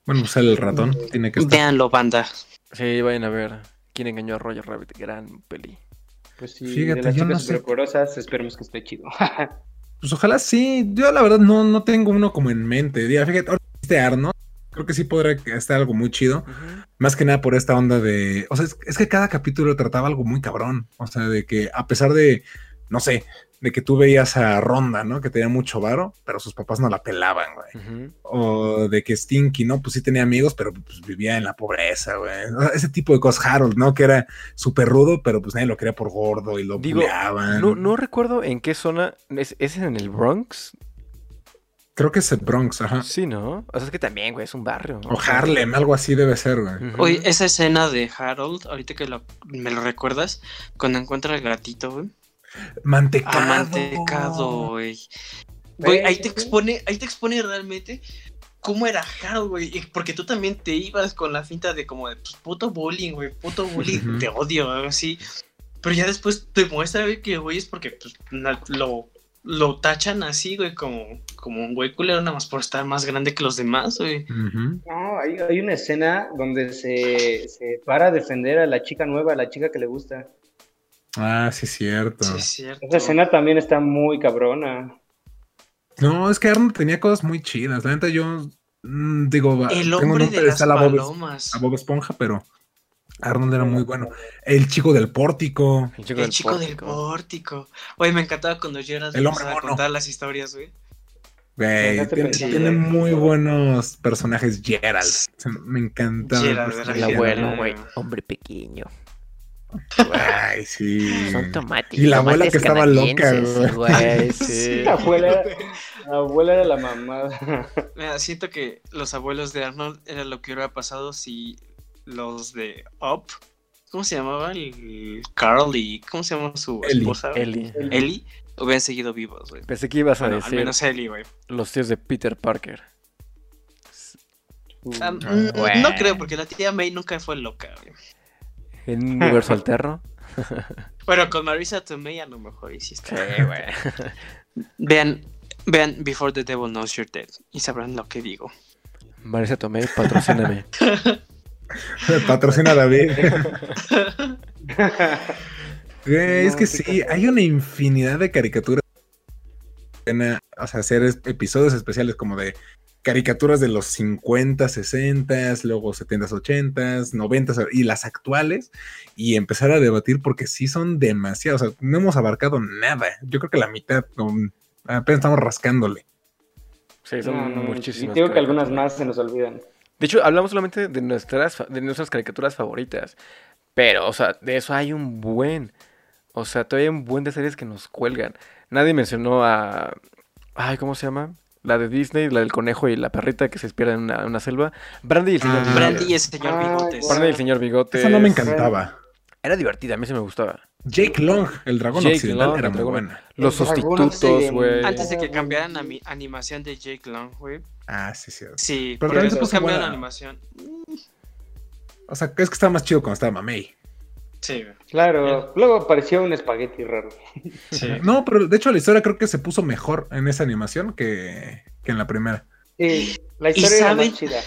Bueno, pues sale el ratón. Tiene que estar.
Véanlo, banda.
Sí, vayan a ver. ¿Quién engañó a Roger Rabbit? Gran peli.
Pues sí,
Fíjate,
de las chicas
no sé.
superpoderosas, esperemos que esté chido.
Pues ojalá sí. Yo la verdad no, no tengo uno como en mente. Fíjate, ahora este Arno, creo que sí podrá estar algo muy chido. Más que nada por esta onda de. O sea, es, es que cada capítulo trataba algo muy cabrón. O sea, de que a pesar de. No sé, de que tú veías a Ronda, ¿no? Que tenía mucho varo, pero sus papás no la pelaban, güey. O de que Stinky, ¿no? Pues sí tenía amigos, pero pues vivía en la pobreza, güey. O sea, ese tipo de cosas. Harold, ¿no? Que era súper rudo, pero pues nadie lo quería por gordo y lo
Digo,
buleaban.
No, no recuerdo en qué zona. ¿Es, es en el Bronx?
Creo que es el Bronx, ajá.
Sí, ¿no? O sea, es que también, güey, es un barrio. ¿no?
O Harlem, algo así debe ser, güey.
Oye, esa escena de Harold, ahorita que lo- me lo recuerdas, cuando encuentra el gatito, güey.
Mantecado.
Amantecado, güey. Güey, ahí te expone, ahí te expone realmente cómo era Harold, güey. Porque tú también te ibas con la finta de como de pues, puto bullying, güey. Puto bullying, te odio, algo así. Pero ya después te muestra, güey, que güey es porque pues, na- lo, lo tachan así, güey, como, como un güey culero, nada más por estar más grande que los demás, güey.
No, hay, hay una escena donde se, se para a defender a la chica nueva, a la chica que le gusta.
Ah, sí, cierto.
Sí, es cierto.
Esa escena también está muy cabrona.
No, es que Arnold tenía cosas muy chidas. La neta, yo mm, digo,
El
tengo
hombre
nombre,
de las
está la Bob,
palomas.
a Bob Esponja, pero Arnold era muy bueno. El chico del pórtico.
El chico,
El
del,
chico del
pórtico.
Oye, me encantaba cuando Gerald
El hombre
empezaba a
mono.
contar las historias, güey.
Güey, tiene, muy buenos personajes Gerald. Me encantaba. el
Gerald, era
El abuelo,
güey.
Hombre pequeño.
Ay, sí.
Son tomates.
Y la abuela que estaba loca,
güey.
Sí.
Sí.
La abuela, la abuela era la mamá.
Mira, siento que los abuelos de Arnold era lo que hubiera pasado si los de Up, ¿cómo se llamaba? El Carl y ¿cómo se llama su
Ellie.
esposa?
Eli.
Ellie hubieran seguido vivos, güey.
Pensé que ibas a
Bueno, al
decir
menos Ellie, güey.
los tíos de Peter Parker.
Ah, no creo, porque la tía May nunca fue loca, güey.
En un universo alterno.
Bueno, con Marisa Tomei a lo mejor hiciste.
güey.
Vean, vean Before the Devil Knows You're Dead y sabrán lo que digo.
Marisa Tomei, patrocíname.
Patrocina a David. Güey, es que sí, hay una infinidad de caricaturas. O sea, hacer episodios especiales como de caricaturas de los 50, 60, luego 70, 80, 90 y las actuales y empezar a debatir porque sí son demasiados. O sea, no hemos abarcado nada. Yo creo que la mitad, um, apenas estamos rascándole.
Sí, son
No, no,
muchísimas.
Y digo que algunas más se nos olvidan.
De hecho, hablamos solamente de nuestras, de nuestras caricaturas favoritas. Pero, o sea, de eso hay un buen. O sea, todavía hay un buen de series que nos cuelgan. Nadie mencionó a. Ay, ¿cómo se llama? La de Disney, la del conejo y la perrita que se pierde en una, una selva. Brandy y el señor
Ah,
Bigotes.
Brandy y el señor Bigotes.
Brandy y el señor Bigotes.
Esa no me encantaba.
Era divertida, a mí sí me gustaba.
Jake Long, el dragón
Jake
occidental,
Long,
era muy buena.
Los sustitutos, güey.
Antes de que cambiaran a mi animación de Jake Long, güey.
Ah, sí, sí.
Sí,
Pero
pero
también se
después
puso
cambiaron la animación.
O sea, es que estaba más chido cuando estaba Mamey.
Sí.
Claro, luego parecía un espagueti raro.
Sí.
No, pero de hecho la historia creo que se puso mejor en esa animación que, que en la primera.
Sí, la historia era
saben?
más chida.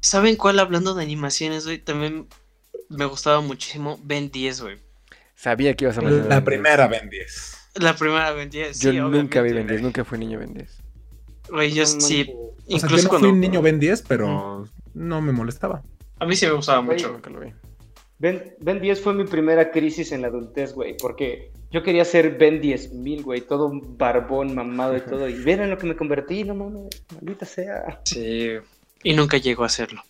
¿Saben cuál hablando de animaciones, güey? También me gustaba muchísimo Ben 10, güey.
Sabía que ibas a mencionar
La
Ben 10.
primera Ben 10.
La primera Ben 10.
Yo
sí,
nunca vi Ben 10,
güey.
nunca fui niño Ben 10.
Güey, yo
No
sí.
manches.
O sea,
Incluso
yo no
cuando.
fui un niño Ben 10, pero no me molestaba.
A mí sí me gustaba mucho.
Nunca lo vi.
Ben, ben 10 fue mi primera crisis en la adultez, güey, porque yo quería ser Ben 10.000, güey, todo un barbón, mamado y todo, y ven en lo que me convertí, no mames, maldita sea.
Sí. Y nunca llegó a hacerlo.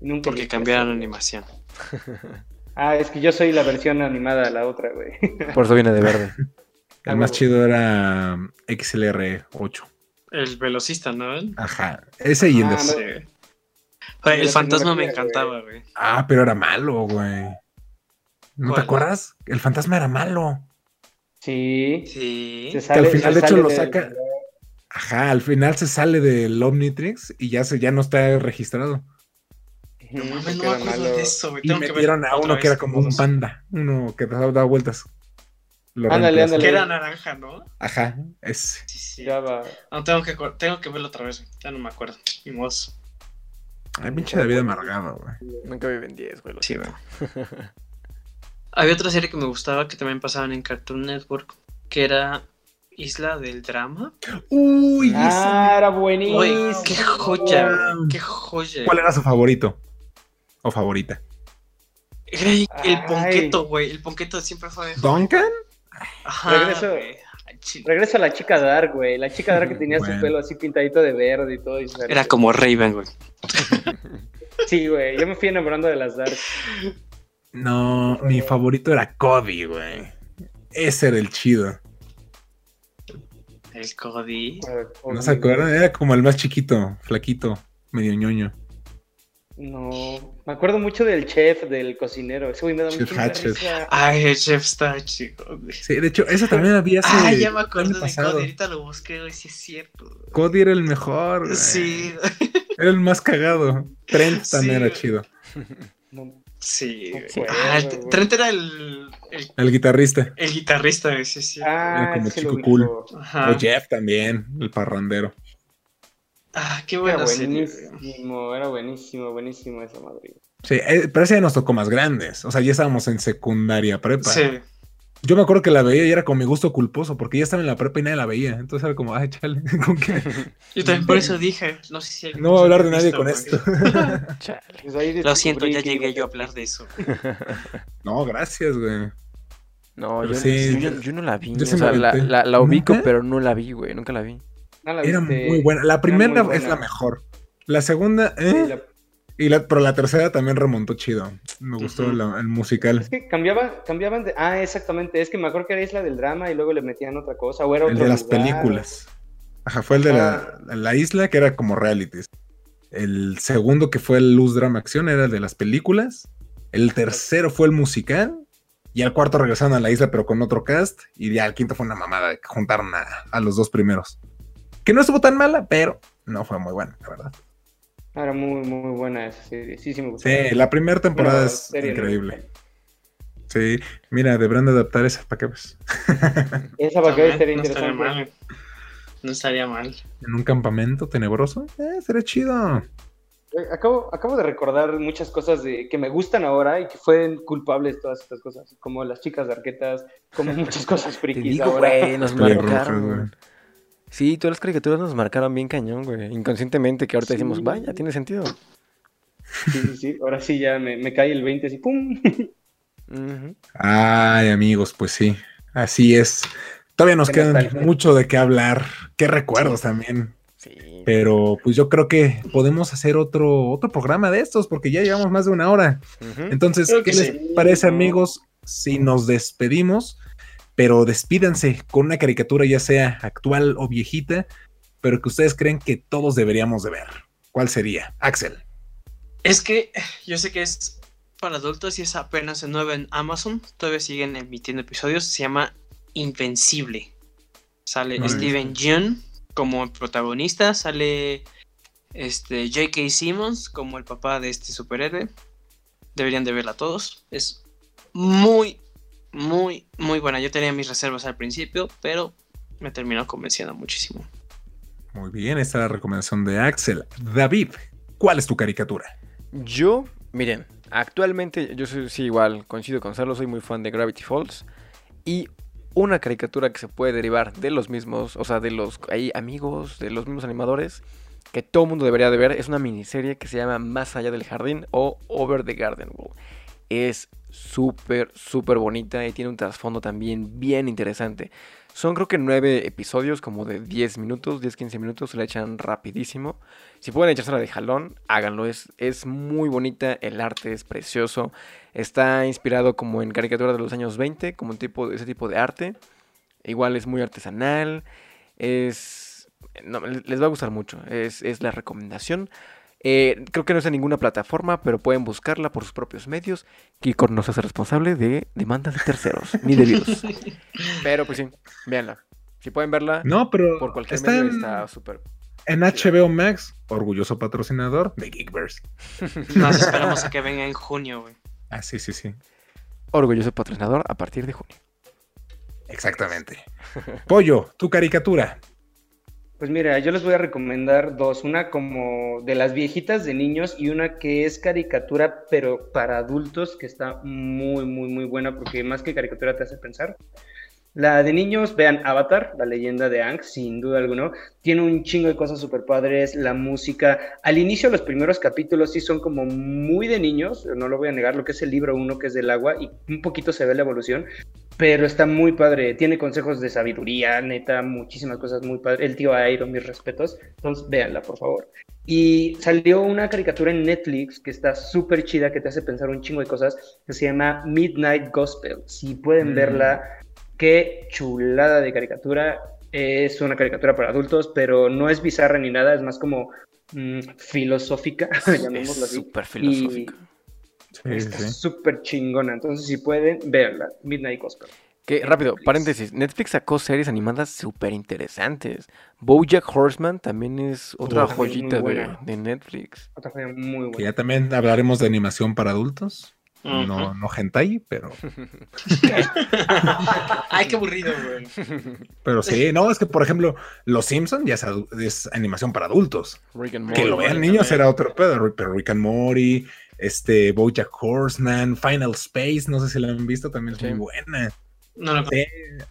Nunca
Porque cambiaron
hacerlo.
animación.
Ah, es que yo soy la versión animada de la otra, güey.
Por eso viene de verde.
El más chido era XLR8.
El velocista, ¿no?
Ajá. Ese y el de...
Ah, no.
El fantasma me encantaba, güey.
Ah, pero era malo, güey. ¿No te acuerdas? El fantasma era malo.
Sí.
Sí.
se
al
sale-
final,
se
de hecho,
sale
lo saca- Ajá, al final se sale del Omnitrix y ya, se, ya no está registrado.
No mames, no me acuerdo
malo.
de eso, güey.
Y
Tengo que ver
metieron a uno que era como un panda, uno que daba vueltas. Lo
Ándale, ándale.
Que era naranja, ¿no?
Ajá, ese.
Sí, sí.
Ya va.
No, tengo que, tengo que verlo otra vez. güey. Ya no me acuerdo. Ni modo.
Ay, pinche David amargado, güey.
Nunca vi Ben 10, güey.
Sí, güey. Había otra serie que me gustaba que también pasaban en Cartoon Network, que era Isla del Drama.
Uy,
Ah, era
Güey,
buenísimo.
qué joya,
Wow.
güey, qué joya.
¿cuál era su favorito? ¿O favorita?
Güey, el
Ay.
ponqueto, güey. El ponqueto siempre fue.
¿Duncan?
Ajá,
Regreso. Regresa la chica Dark, güey. La chica Dark que tenía
Bueno.
su pelo así pintadito de verde y todo. y
Era como Raven, güey.
Sí, güey. Yo me fui enamorando de las Dark.
No, mi favorito era Cody, güey. Ese era el chido.
El Cody.
¿No se acuerdan? Era como el más chiquito, flaquito, medio ñoño.
No. Me acuerdo mucho del chef, del cocinero. Ese güey me da
Chef
mucha risa.
Ay, el chef está chico, güey.
Sí, de hecho, ese también había hace
Ah, ya
el
me acuerdo de
pasado.
Cody. Ahorita lo busqué, güey. Sí es cierto. güey.
Cody era el mejor. güey.
Sí,
Era el más cagado. Trent también
Sí,
era
güey.
chido.
No,
sí. güey.
Sí.
Ah, el-
güey.
Trent era el, el,
El guitarrista.
el guitarrista, güey. Sí, sí.
Ah,
como
sí
chico cool.
Ajá.
O Jeff también, el parrandero.
Ah, qué
Era
buena serie. güey.
buenísimo, era buenísimo, buenísimo esa madre.
Sí, eh, pero ese ya nos tocó más grandes. O sea, ya estábamos en secundaria prepa.
Sí.
Yo me acuerdo que la veía y era como mi gusto culposo, porque ya estaba en la prepa y nadie la veía. Entonces era como, ay, chale, ¿con qué?
Yo también por eso dije, no sé si alguien
No voy a hablar de nadie
visto,
con esto.
Chale.
Pues
Lo siento, ya
que-
llegué yo a hablar de eso.
no, gracias, güey.
No, yo,
sí,
yo, yo no la vi.
yo sí
o sea, la,
aventé.
la, la ubico,
¿Nunca?
pero no la vi, güey. Nunca la vi.
No la
Era
viste.
muy buena. La
Era
primera es la mejor. La segunda,
Sí,
eh.
la-
Y la, pero la tercera también remontó chido. Me gustó la- el musical.
Es que cambiaban, cambiaban de. Ah, exactamente. Es que me acuerdo que era Isla del Drama y luego le metían otra cosa. O era
El
otro
de las
lugar.
películas. Ajá, fue el de la, la isla que era como realities. El segundo que fue el Luz Drama Acción era el de las películas. El tercero fue el musical. Y al cuarto regresaron a la isla pero con otro cast. Y ya el quinto fue una mamada que juntaron a, a los dos primeros. Que no estuvo tan mala, pero no fue muy buena, la verdad.
Era muy, muy buena esa serie. Sí, sí me gustó.
Sí, la primera temporada
Bueno,
es
serie, ¿no?
increíble. Sí, mira, deberán de adaptar esa para que ves.
Esa para que estaría
no estaría
interesante.
mal. No estaría mal.
En un campamento tenebroso. Eh, sería chido.
Eh, Acabo, acabo de recordar muchas cosas de, que me gustan ahora y que fueron culpables todas estas cosas, como las chicas de arquetas, como muchas cosas
Te
frikis
digo,
ahora.
güey, nos marcaron. Sí, todas las caricaturas nos marcaron bien cañón, güey. Inconscientemente, que ahorita
Sí.
decimos, vaya, tiene sentido.
Sí, sí, sí. Ahora sí ya me, me cae el 20 así, ¡pum!
Ay, amigos, pues sí, así es. Todavía nos queda mucho de qué hablar, qué recuerdos también.
Sí.
Pero pues yo creo que podemos hacer otro, otro programa de estos porque ya llevamos más de una hora. Entonces,
Creo
¿qué les
sí.
parece, amigos, si nos despedimos? Pero despídanse con una caricatura ya sea actual o viejita, pero que ustedes creen que todos deberíamos de ver. ¿Cuál sería? Axel.
Es que yo sé que es para adultos y es apenas en nuevo en Amazon. Todavía siguen emitiendo episodios. Se llama Invencible. Sale
Nice.
Steven Yeun como protagonista. Sale este J.K. Simmons como el papá de este superhéroe. Deberían de verla todos. Es muy, muy, muy buena. Yo tenía mis reservas al principio, pero me terminó convenciendo muchísimo.
Muy bien, esta es la recomendación de Axel. David, ¿cuál es tu caricatura?
Yo, miren, actualmente yo soy sí, igual, coincido con Carlos, soy muy fan de Gravity Falls. Y una caricatura que se puede derivar de los mismos, o sea, de los ahí, amigos, de los mismos animadores, que todo el mundo debería de ver, es una miniserie que se llama Más allá del jardín o Over the Garden Wall. Es súper, súper bonita y tiene un trasfondo también bien interesante. Son creo que nueve episodios, como de 10 minutos, 10-15 minutos, se la echan rapidísimo. Si pueden echársela de jalón, háganlo. Es, es muy bonita, el arte es precioso. Está inspirado como en caricatura de los años 20, como un tipo, ese tipo de arte. Igual es muy artesanal. Es... les va a gustar mucho. Es, es la recomendación. Eh, creo que no es en ninguna plataforma, pero pueden buscarla por sus propios medios. Kikor no se hace responsable de demandas de terceros, ni de virus. Pero pues sí, véanla. Si pueden verla,
no, pero
por cualquier medio está súper.
En HBO Max, orgulloso patrocinador de Geekverse.
Nos esperamos a que venga en junio, güey.
Ah, sí, sí, sí.
Orgulloso patrocinador a partir de junio.
Exactamente. Pollo, tu caricatura.
Pues mira, yo les voy a recomendar dos, una como de las viejitas de niños y una que es caricatura pero para adultos que está muy muy muy buena porque más que caricatura te hace pensar. La de niños, vean Avatar, la leyenda de Ang, sin duda alguna. Tiene un chingo de cosas super padres, la música. Al inicio, los primeros capítulos sí son como muy de niños, no lo voy a negar, lo que es el libro uno que es del agua, y un poquito se ve la evolución, pero está muy padre. Tiene consejos de sabiduría, neta, muchísimas cosas muy padres. El tío Airo, mis respetos. Entonces, véanla, por favor. Y salió una caricatura en Netflix que está súper chida, que te hace pensar un chingo de cosas, que se llama Midnight Gospel. Si pueden mm. verla Qué chulada de caricatura. Es una caricatura para adultos, pero no es bizarra ni nada, es más como mm, filosófica, llamémoslo así.
Súper filosófica.
está súper chingona. Entonces, si pueden, verla. Midnight Gospel.
Que, rápido, paréntesis. Netflix sacó series animadas súper interesantes. Bojack Horseman también es otra joyita de, Netflix.
Otra joya muy buena.
Que ya también hablaremos de animación para adultos. No, no hentai, pero.
Ay, qué aburrido, güey.
Pero sí, no, es que por ejemplo, Los Simpsons ya es, animación para adultos. que lo vean niños era otro pedo, pero Rick and Morty, este, Bojack Horseman, Final Space, no sé si la han visto, también es muy buena.
No, no,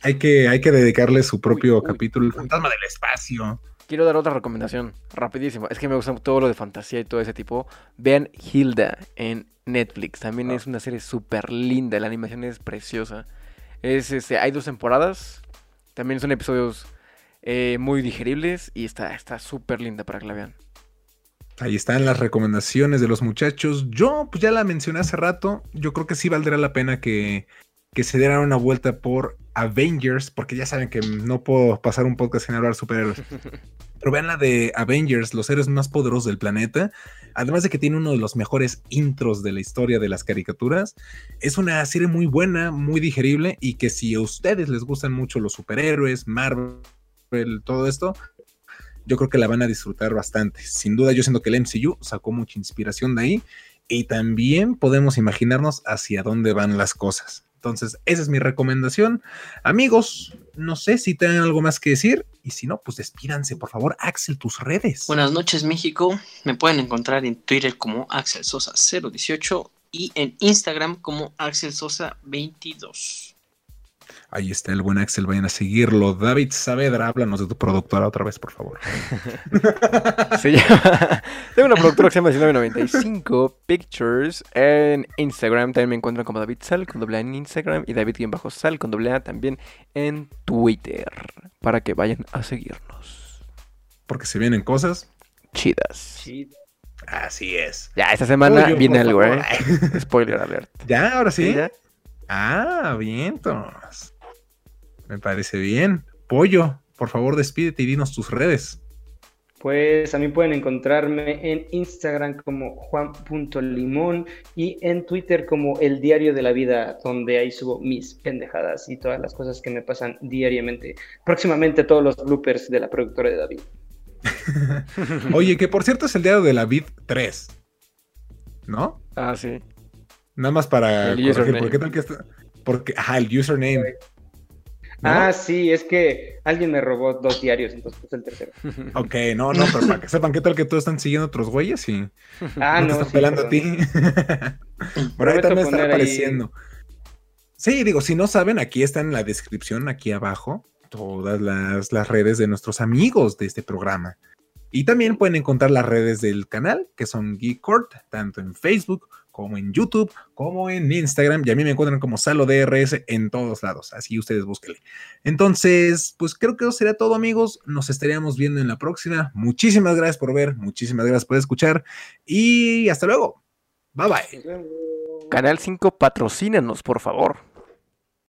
hay, que, hay que dedicarle su propio capítulo, El fantasma del espacio.
Quiero dar otra recomendación, rapidísimo. Es que me gusta todo lo de fantasía y todo ese tipo. Vean Hilda en Netflix. También ah. es una serie súper linda. La animación es preciosa. Es, este, hay dos temporadas. También son episodios eh, muy digeribles. Y está súper linda para que la vean.
Ahí están las recomendaciones de los muchachos. Yo, pues ya la mencioné hace rato. Yo creo que sí valdrá la pena que, que se dieran una vuelta por Avengers, porque ya saben que no puedo pasar un podcast sin hablar de superhéroes. Pero vean la de Avengers, los héroes más poderosos del planeta. Además de que tiene uno de los mejores intros de la historia de las caricaturas. Es una serie muy buena, muy digerible y que si a ustedes les gustan mucho los superhéroes, Marvel, todo esto, yo creo que la van a disfrutar bastante. Sin duda, yo siento que el MCU sacó mucha inspiración de ahí y también podemos imaginarnos hacia dónde van las cosas. Entonces, esa es mi recomendación. Amigos, no sé si tienen algo más que decir. Y si no, pues despídanse, por favor. Axel, tus redes.
Buenas noches, México. Me pueden encontrar en Twitter como Axel Sosa 018 y en Instagram como Axel Sosa 22.
Ahí está el buen Axel, vayan a seguirlo. David Saavedra, háblanos de tu productora otra vez, por favor.
Tengo una productora que se llama 1995 Pictures en Instagram. También me encuentran como David Sal con doble A en Instagram y David-Sal con doble A también en Twitter. Para que vayan a seguirnos.
Porque se vienen cosas
chidas.
Así es.
Ya, esta semana viene algo, ¿eh? Spoiler alert.
¿Ya? ¿Ahora sí? Ah, bien, Tomás. Me parece bien. Pollo, por favor despídete y dinos tus redes.
Pues a mí pueden encontrarme en Instagram como juan.limón y en Twitter como el diario de la vida, donde ahí subo mis pendejadas y todas las cosas que me pasan diariamente. Próximamente todos los bloopers de la productora de David.
Oye, que por cierto es el diario de la vid 3, ¿no?
Ah, sí.
Nada más para
El
corregir,
username.
¿por qué tal que está? Porque, ajá, el username. ¿No?
Ah, sí, es que alguien me robó dos diarios, entonces puse el tercero.
Ok, no, no, pero para que sepan qué tal que todos están siguiendo otros güeyes y
Ah,
no, te
no,
están
sí,
pelando a ti. Por ahí también estará
ahí-
apareciendo. Sí, digo, si no saben, aquí está en la descripción, aquí abajo, todas las, las redes de nuestros amigos de este programa. Y también pueden encontrar las redes del canal, que son Geek Court, tanto en Facebook como en YouTube, como en Instagram. Y a mí me encuentran como Salo DRS en todos lados. Así ustedes búsquenle. Entonces, pues creo que eso sería todo, amigos. Nos estaríamos viendo en la próxima. Muchísimas gracias por ver, muchísimas gracias por escuchar. Y hasta luego. Bye bye.
Canal 5, patrocínanos, por favor.